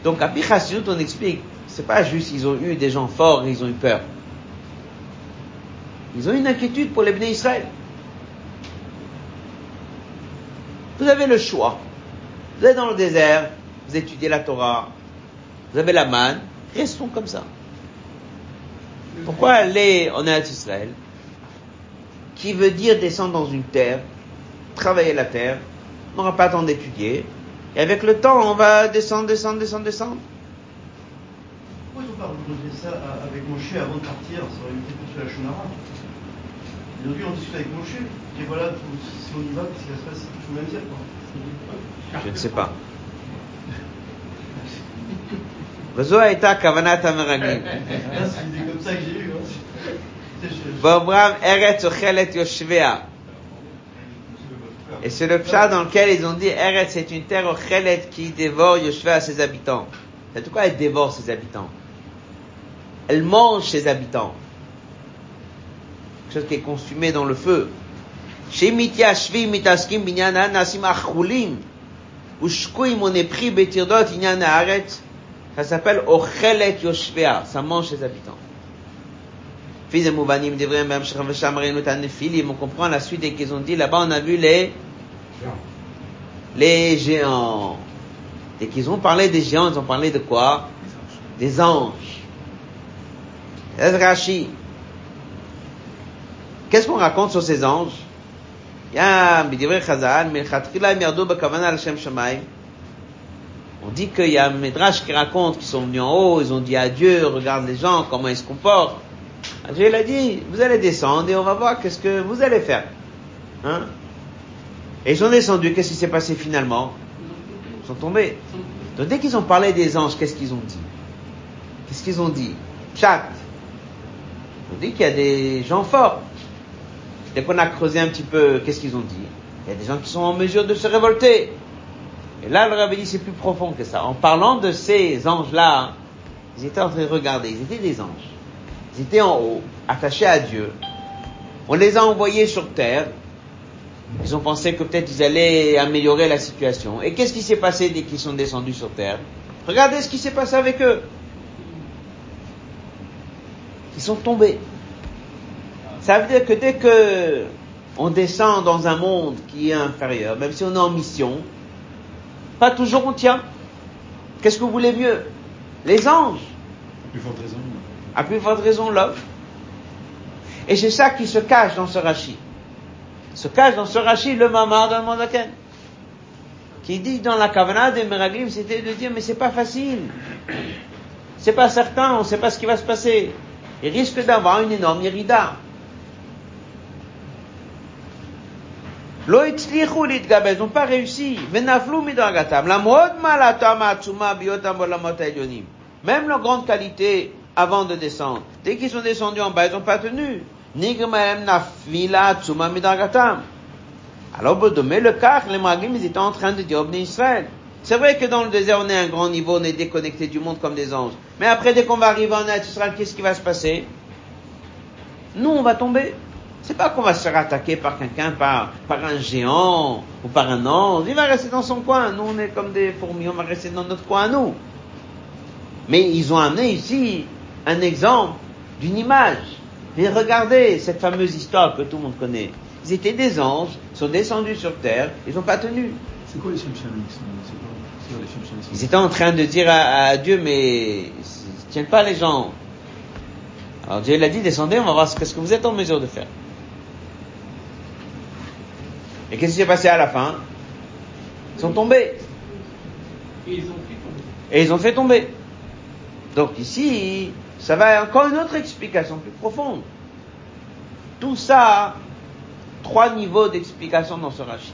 Donc, à Pichassidut, on explique, c'est pas juste ils ont eu des gens forts et ils ont eu peur. Ils ont une inquiétude pour les bénis Israël. Vous avez le choix. Vous êtes dans le désert, vous étudiez la Torah, vous avez la manne, restons comme ça. Pourquoi aller en Israël, qui veut dire descendre dans une terre, travailler la terre, on n'aura pas le temps d'étudier, et avec le temps, on va descendre, descendre, descendre, descendre? Pourquoi ils n'ont pas proposé ça avec Moshe avant de partir? Ça aurait été sur la Shonara. Ils ont dû en discuter avec Moshe. Et voilà, si on y va, qu'est-ce qui va se passer? Je ne sais pas. וזו הייתה כוונת המרגלים. C'est comme ça que j'ai eu. Hein. ואומרם ארץ אוכלת יושביה. Et c'est le pshat dans lequel ils ont dit Eretz c'est une terre ochelet qui dévore Yoshua à ses habitants. C'est quoi elle dévore ses habitants Elle mange ses habitants. Quelque chose qui est consumé dans le feu. Shemityashvi mitaskim binyana nasim achulim. Ushkuim on est pris betirdot inyan haaretz. Ça s'appelle Ochelet Yoshvea. Ça mange ses habitants. Fils de Mouvanim, Devrem, Bam. On comprend la suite et qu'ils ont dit là-bas, on a vu les les géants. Dès qu'ils ont parlé des géants, ils ont parlé de quoi? Des anges. Qu'est-ce qu'on raconte sur ces anges? On dit qu'il y a un médrash qui raconte qu'ils sont venus en haut, ils ont dit à Dieu, regarde les gens, comment ils se comportent. Dieu a dit, vous allez descendre et on va voir qu'est-ce que vous allez faire. Hein? Et ils sont descendus, qu'est-ce qui s'est passé finalement? Ils sont tombés. Donc dès qu'ils ont parlé des anges, qu'est-ce qu'ils ont dit? Qu'est-ce qu'ils ont dit? Chat. Ont dit qu'il y a des gens forts. Dès qu'on a creusé un petit peu, qu'est-ce qu'ils ont dit? Il y a des gens qui sont en mesure de se révolter. Et là, le rabbi dit c'est plus profond que ça. En parlant de ces anges-là, ils étaient en train de regarder, ils étaient des anges. Ils étaient en haut, attachés à Dieu. On les a envoyés sur terre ils ont pensé que peut-être ils allaient améliorer la situation. Et qu'est-ce qui s'est passé dès qu'ils sont descendus sur terre? Regardez ce qui s'est passé avec eux. Ils sont tombés. Ça veut dire que dès que on descend dans un monde qui est inférieur, même si on est en mission, pas toujours on tient. Qu'est-ce que vous voulez mieux? Les anges. À plus forte raison. À plus forte raison, l'homme. Et c'est ça qui se cache dans ce rachis se cache dans ce rachis le mamar dans le Mandaken. Qui dit dans la Kavana des Meraglim, c'était de dire, mais c'est pas facile. C'est pas certain, on sait pas ce qui va se passer. Il risque d'avoir une énorme irida. Ils n'ont pas réussi. Même leur grande qualité avant de descendre. Dès qu'ils sont descendus en bas, ils n'ont pas tenu. Alors, donner le cas, les Maglim, ils étaient en train de dire Israël. C'est vrai que dans le désert, on est à un grand niveau, on est déconnecté du monde comme des anges. Mais après, dès qu'on va arriver en Israël, qu'est-ce qui va se passer? Nous, on va tomber. C'est pas qu'on va se faire attaquer par quelqu'un, par, par un géant ou par un ange. Il va rester dans son coin. Nous, on est comme des fourmis, on va rester dans notre coin à nous. Mais ils ont amené ici un exemple d'une image. Mais regardez cette fameuse histoire que tout le monde connaît. Ils étaient des anges, sont descendus sur terre, ils n'ont pas tenu. C'est quoi les Ils étaient en train de dire à, Dieu, mais ils ne tiennent pas les gens. Alors Dieu l'a dit, descendez, on va voir ce que vous êtes en mesure de faire. Et qu'est-ce qui s'est passé à la fin? Ils sont tombés. Et ils ont fait tomber. Et ils ont fait tomber. Donc ici, ça va encore une autre explication plus profonde. Tout ça, trois niveaux d'explication dans ce rachis.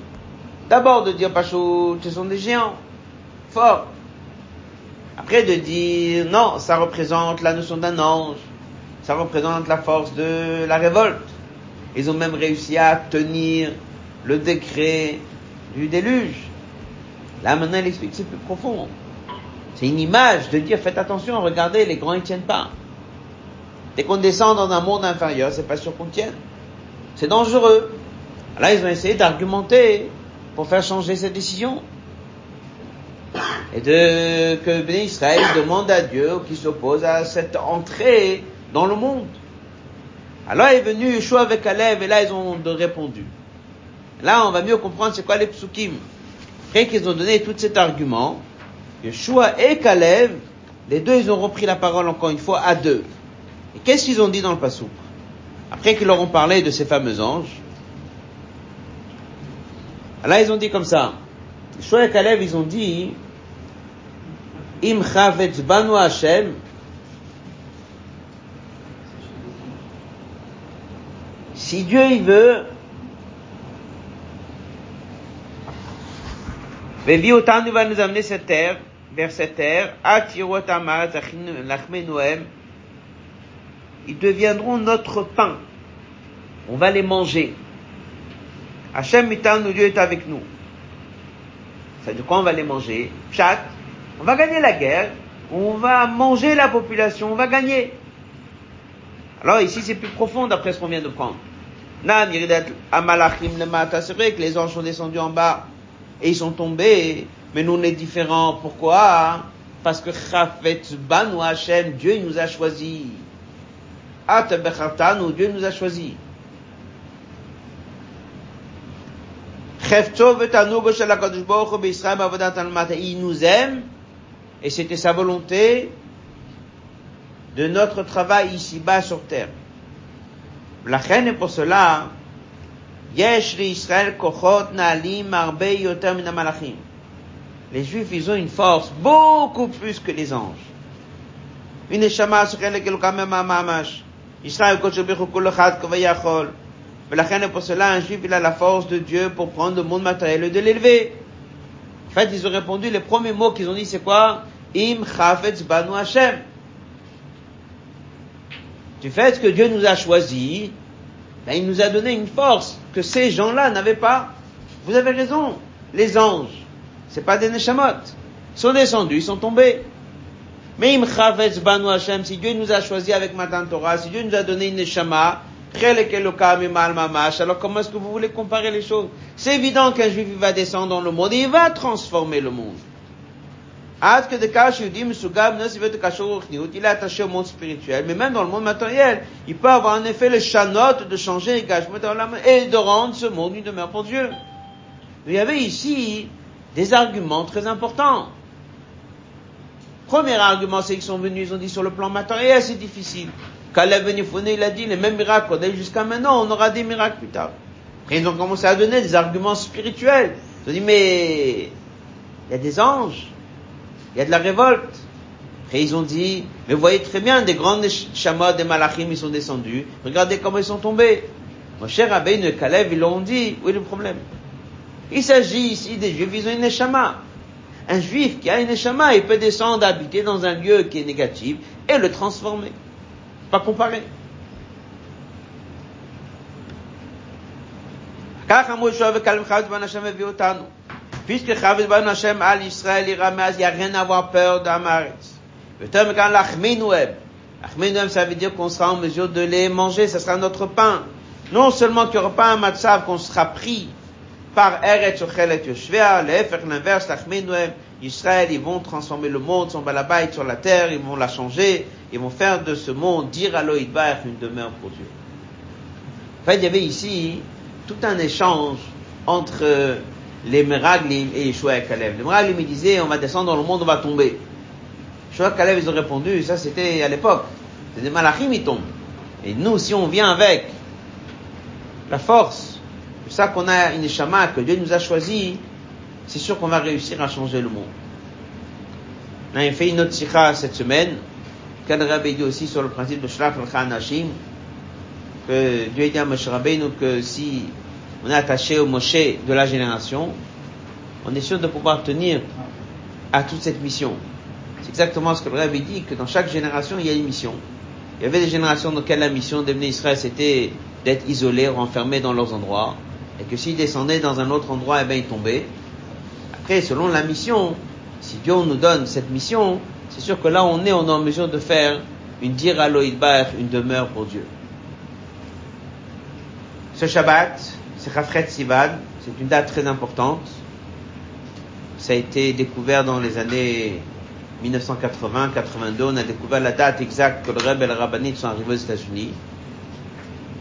D'abord de dire Pachou, ce sont des géants, forts. Après de dire non, ça représente la notion d'un ange, ça représente la force de la révolte. Ils ont même réussi à tenir le décret du déluge. Là maintenant il explique c'est plus profond. C'est une image de dire faites attention, regardez, les grands ils tiennent pas. Dès qu'on descend dans un monde inférieur, c'est pas sûr qu'on tienne. C'est dangereux. Là, ils ont essayé d'argumenter pour faire changer cette décision. Et de, que Ben Israël demande à Dieu qui s'oppose à cette entrée dans le monde. Alors est venu Yeshua avec Caleb et là ils ont répondu. Là on va mieux comprendre c'est quoi les psukim. Après qu'ils ont donné tout cet argument, Yeshua et Caleb, les deux ils ont repris la parole encore une fois à deux. Et qu'est-ce qu'ils ont dit dans le pasouk Après qu'ils leur ont parlé de ces fameux anges, là ils ont dit comme ça. Yeshua et Caleb ils ont dit, Im chavetz banu Hashem, si Dieu il veut, Veviotan va nous amener cette terre, vers cette terre, ils deviendront notre pain. On va les manger. Hachem nous Dieu est avec nous. Ça de quoi on va les manger? Chat, on va gagner la guerre, on va manger la population, on va gagner. Alors ici c'est plus profond d'après ce qu'on vient de prendre. C'est vrai que les anges sont descendus en bas et ils sont tombés, mais nous on est différents. Pourquoi? Parce que Chafetz Banu Hashem, Dieu nous a choisis. nous Dieu nous a choisis. Il nous aime et c'était sa volonté de notre travail ici-bas sur terre. La reine est pour cela, Les Juifs, ils ont une force beaucoup plus que les anges. Une shama sechel kelukam mamash. Israël kochobichu kol echad kovayachol. Mais est pour cela, un Juif, il a la force de Dieu pour prendre le monde matériel et de l'élever. En fait, ils ont répondu, les premiers mots qu'ils ont dit, c'est quoi? Im chafetz banu Hashem du fait que Dieu nous a choisis, ben, il nous a donné une force que ces gens-là n'avaient pas. Vous avez raison. Les anges, c'est pas des neshamot. Ils sont descendus, ils sont tombés. Mais im banu Hashem, si Dieu nous a choisis avec Matan Torah, si Dieu nous a donné une neshama, alors comment est-ce que vous voulez comparer les choses? C'est évident qu'un juif va descendre dans le monde et il va transformer le monde. Il est attaché au monde spirituel, mais même dans le monde matériel, il peut avoir en effet le chanot de changer les et de rendre ce monde une demeure pour Dieu. Il y avait ici des arguments très importants. Premier argument, c'est qu'ils sont venus, ils ont dit sur le plan matériel, c'est difficile. Caleb Benifone, il a dit, les mêmes miracles qu'on a eu jusqu'à maintenant, on aura des miracles plus tard. Après, ils ont commencé à donner des arguments spirituels. Ils ont dit, mais, il y a des anges, il y a de la révolte. Et ils ont dit, mais vous voyez très bien, des grandes chamas, des malachim, ils sont descendus. Regardez comment ils sont tombés. Mon cher Abbé et ils l'ont dit. Où est le problème? Il s'agit ici des juifs, ils ont une échama. Un juif qui a une échama, il peut descendre, habiter dans un lieu qui est négatif et le transformer. Pas comparer. Puisque Chavis Ban Hashem al Israël ira il n'y a rien à avoir peur d'Amaretz. Le terme quand l'achmenueb. Achmenueb, ça veut dire qu'on sera en mesure de les manger, ça sera notre pain. Non seulement qu'il n'y aura pas un matzav qu'on sera pris par Eretz Ochel et Yoshvea, l'inverse, l'achmenueb, Israël, ils vont transformer le monde, son balabait sur la terre, ils vont la changer, ils vont faire de ce monde, dire à l'Oïdbar, une demeure pour Dieu. En fait, il y avait ici tout un échange entre les Meraglim et Yeshua et Caleb. Les Meraglim, ils disaient, on va descendre dans le monde, on va tomber. Yeshua et Caleb, ils ont répondu, ça c'était à l'époque. C'est des Malachim, ils tombent. Et nous, si on vient avec la force, c'est ça qu'on a une Shama, que Dieu nous a choisi, c'est sûr qu'on va réussir à changer le monde. On a fait une autre sikha cette semaine, quel Rabbi dit aussi sur le principe de Shlach al-Khanashim, que Dieu dit à Moshe Rabbeinu que si on est attaché au Moshe de la génération, on est sûr de pouvoir tenir à toute cette mission. C'est exactement ce que le Rabbi dit, que dans chaque génération, il y a une mission. Il y avait des générations dans lesquelles la mission d'Ebné Israël, c'était d'être isolés, renfermés dans leurs endroits, et que s'ils descendaient dans un autre endroit, eh bien, ils tombaient. Après, selon la mission, si Dieu nous donne cette mission, c'est sûr que là, on est, en mesure de faire une dire à une demeure pour Dieu. Ce Shabbat, c'est Rafret Sivan, c'est une date très importante. Ça a été découvert dans les années 1980-82. On a découvert la date exacte que le Rebbe et le Rabbanit sont arrivés aux États-Unis.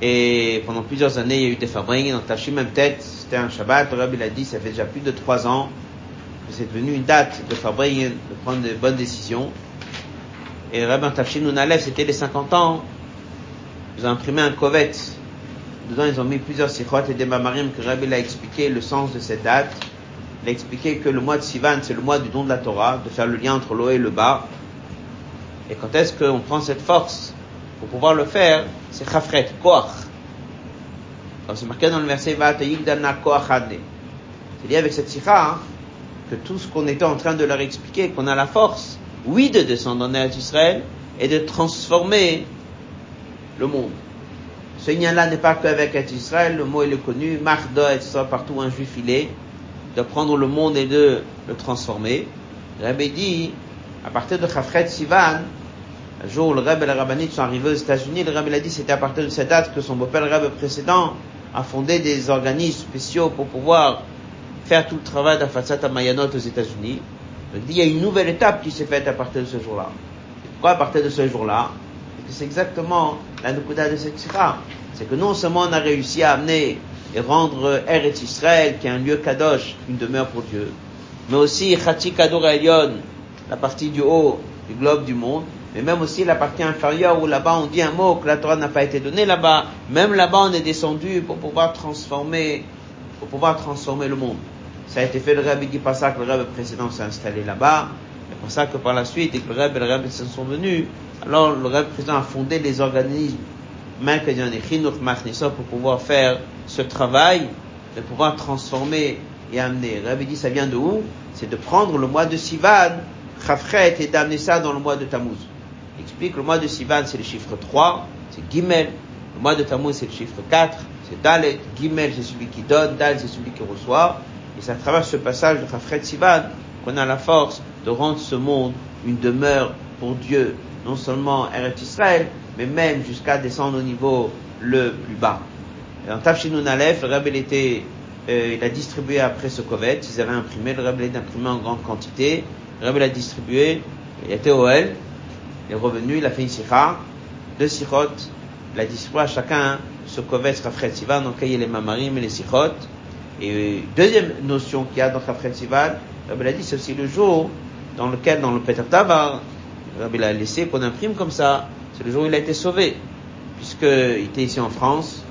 Et pendant plusieurs années, il y a eu des fabriques. Dans Tachim même tête, c'était un Shabbat. Le Rebbe il a dit, ça fait déjà plus de trois ans que c'est devenu une date de fabrique, de prendre de bonnes décisions. Et le Rebbe Tachim Nunalev, c'était les 50 ans. Ils ont imprimé un covet. Dedans, ils ont mis plusieurs sikhot et des mamarim que Rabbi a expliqué le sens de cette date. Il a expliqué que le mois de Sivan, c'est le mois du don de la Torah, de faire le lien entre l'eau et le bas. Et quand est-ce qu'on prend cette force pour pouvoir le faire? C'est chafret, koach. Comme c'est marqué dans le verset C'est lié avec cette sikha hein, que tout ce qu'on était en train de leur expliquer, qu'on a la force, oui, de descendre en Israël et de transformer le monde. Ce lien-là n'est pas qu'avec Israël, le mot il est connu, Mardo, etc., partout un juif il est de prendre le monde et de le transformer. Le Rabbi dit, à partir de Chafret Sivan, un jour où le Rabbi et la Rabbinite sont arrivés aux États-Unis, le Rabbi a dit c'était à partir de cette date que son beau-père, le précédent, a fondé des organismes spéciaux pour pouvoir faire tout le travail d'Afatsat Mayanot aux États-Unis. Dit il y a une nouvelle étape qui s'est faite à partir de ce jour-là. Pourquoi à partir de ce jour-là? C'est exactement la Nukuda de cette C'est que non seulement on a réussi à amener et rendre Eretz Israël, qui est un lieu kadosh, une demeure pour Dieu. Mais aussi Chati Kadour la partie du haut du globe du monde, mais même aussi la partie inférieure où là-bas on dit un mot que la Torah n'a pas été donnée là-bas. Même là-bas on est descendu pour pouvoir transformer, pour pouvoir transformer le monde. Ça a été fait, le Rabbi dit pas ça que le Rabbi précédent s'est installé là-bas. C'est pour ça que par la suite, et que le Rabbi et le Rabbi se sont venus, alors le Rabbi précédent a fondé des organismes pour pouvoir faire ce travail, de pouvoir transformer et amener. Rabbi dit, ça vient de où? C'est de prendre le mois de Sivan, Chafret, et d'amener ça dans le mois de Tammuz. Il explique, le mois de Sivan, c'est le chiffre 3, c'est Gimel. Le mois de Tammuz, c'est le chiffre 4, c'est Dalet. Gimel, c'est celui qui donne, Dal, c'est celui qui reçoit. Et c'est à travers ce passage de Chafret Sivan qu'on a la force de rendre ce monde une demeure pour Dieu, non seulement Eretz Israël, mais même jusqu'à descendre au niveau le plus bas. En Tafshinun Aleph, le Rebbe était, euh, a distribué après ce covet, ils avaient imprimé, le Rebbe l'a imprimé en grande quantité, le Rebbe l'a distribué, il était au L, il est revenu, il a fait une sikha, deux sikhot, il a distribué à chacun ce covet Rafret Sivan, donc il y a les mamarim et les sikhot. Et deuxième notion qu'il y a dans Rafret Sivan, le Rebbe l'a dit, c'est aussi le jour dans lequel, dans le Tavar, le Rebbe l'a laissé qu'on imprime comme ça, c'est le jour où il a été sauvé, puisqu'il était ici en France,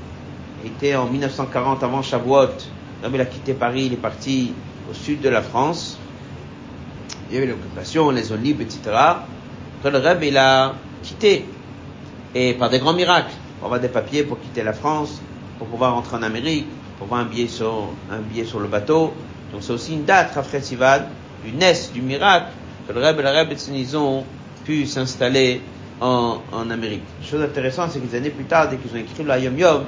il était en 1940 avant Shavuot, il a quitté Paris, il est parti au sud de la France, il y avait l'occupation, les zones libres, etc. Après le Rebbe, il a quitté, et par des grands miracles, pour avoir des papiers pour quitter la France, pour pouvoir rentrer en Amérique, pour avoir un billet sur, un billet sur le bateau. Donc c'est aussi une date, Rafret Sivad, du NES, du miracle, le Rebbe et la Rebbe ils ont pu s'installer en, en Amérique. Chose intéressante, c'est que des années plus tard, dès qu'ils ont écrit l'Ayom Yom,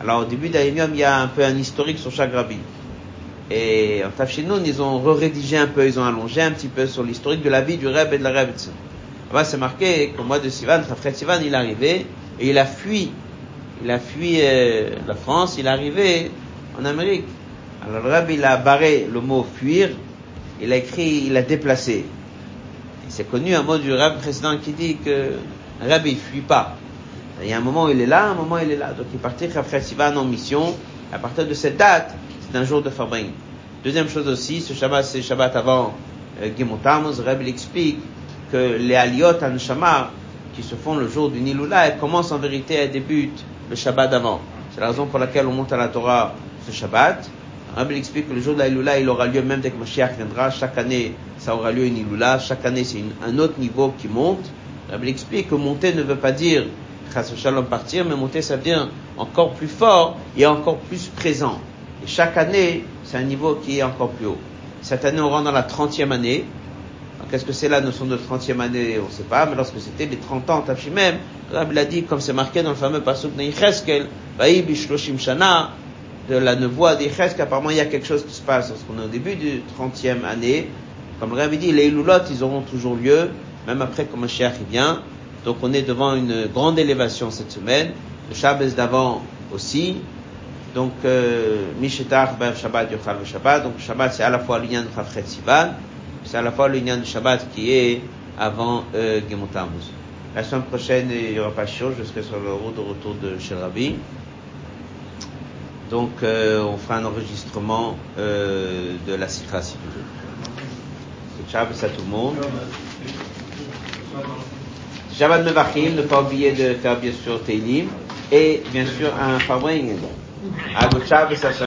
alors au début d'Ayom Yom, il y a un peu un historique sur chaque rabbi. Et en Tafshinoun, ils ont rédigé un peu, ils ont allongé un petit peu sur l'historique de la vie du Reb et de la Reb. Là-bas, c'est marqué qu'au mois de Sivan, frère Sivan, il est arrivé et il a fui. Il a fui euh, la France, il est arrivé en Amérique. Alors le Reb, il a barré le mot fuir, il a écrit, il a déplacé. C'est connu un mot du Rab précédent qui dit que Rab il fuit pas. Il y a un moment où il est là, un moment où il est là. Donc il est parti après Sivan en mission. À partir de cette date, c'est un jour de Fabring. Deuxième chose aussi, ce Shabbat, c'est Shabbat avant euh, Gimotamos. Rab il explique que les Aliot Anshama qui se font le jour du Niloula, elles commencent en vérité, elles débutent le Shabbat d'avant. C'est la raison pour laquelle on monte à la Torah ce Shabbat. Rabbi explique que le jour de la il aura lieu même dès que Mashiach viendra. Chaque année, ça aura lieu une Iloula. Chaque année, c'est un autre niveau qui monte. Rabbi explique que monter ne veut pas dire Shalom partir, mais monter, ça veut dire encore plus fort et encore plus présent. Et chaque année, c'est un niveau qui est encore plus haut. Cette année, on rentre dans la 30e année. Qu'est-ce que c'est la notion de 30e année? On ne sait pas, mais lorsque c'était les 30 ans, Tafshimem, Rabbi l'a dit, comme c'est marqué dans le fameux pasuk de bishloshim shana, de la nevoie d'Yecheskel, apparemment il y a quelque chose qui se passe, parce qu'on est au début du 30e année. Comme le Rabbi dit, les Iloulot, ils auront toujours lieu, même après que Mashiach vient. Donc on est devant une grande élévation cette semaine. Le Shabbos d'avant aussi. Donc, euh, Mishetach, ben, Shabbat, Yochal, Shabbat. Donc, Shabbat, c'est à la fois l'union de Chafret Sivan, c'est à la fois l'union du Shabbat qui est avant euh. La semaine prochaine, il n'y aura pas de show, je serai sur le route de retour de chez Rabbi. Donc, euh, on fera un enregistrement euh, de la Sikha si vous voulez. Shabbat à tout le monde. Shabbat Mevachim, ne pas oublier de faire bien sûr Teilim et bien sûr un Fabring. À Shabbat,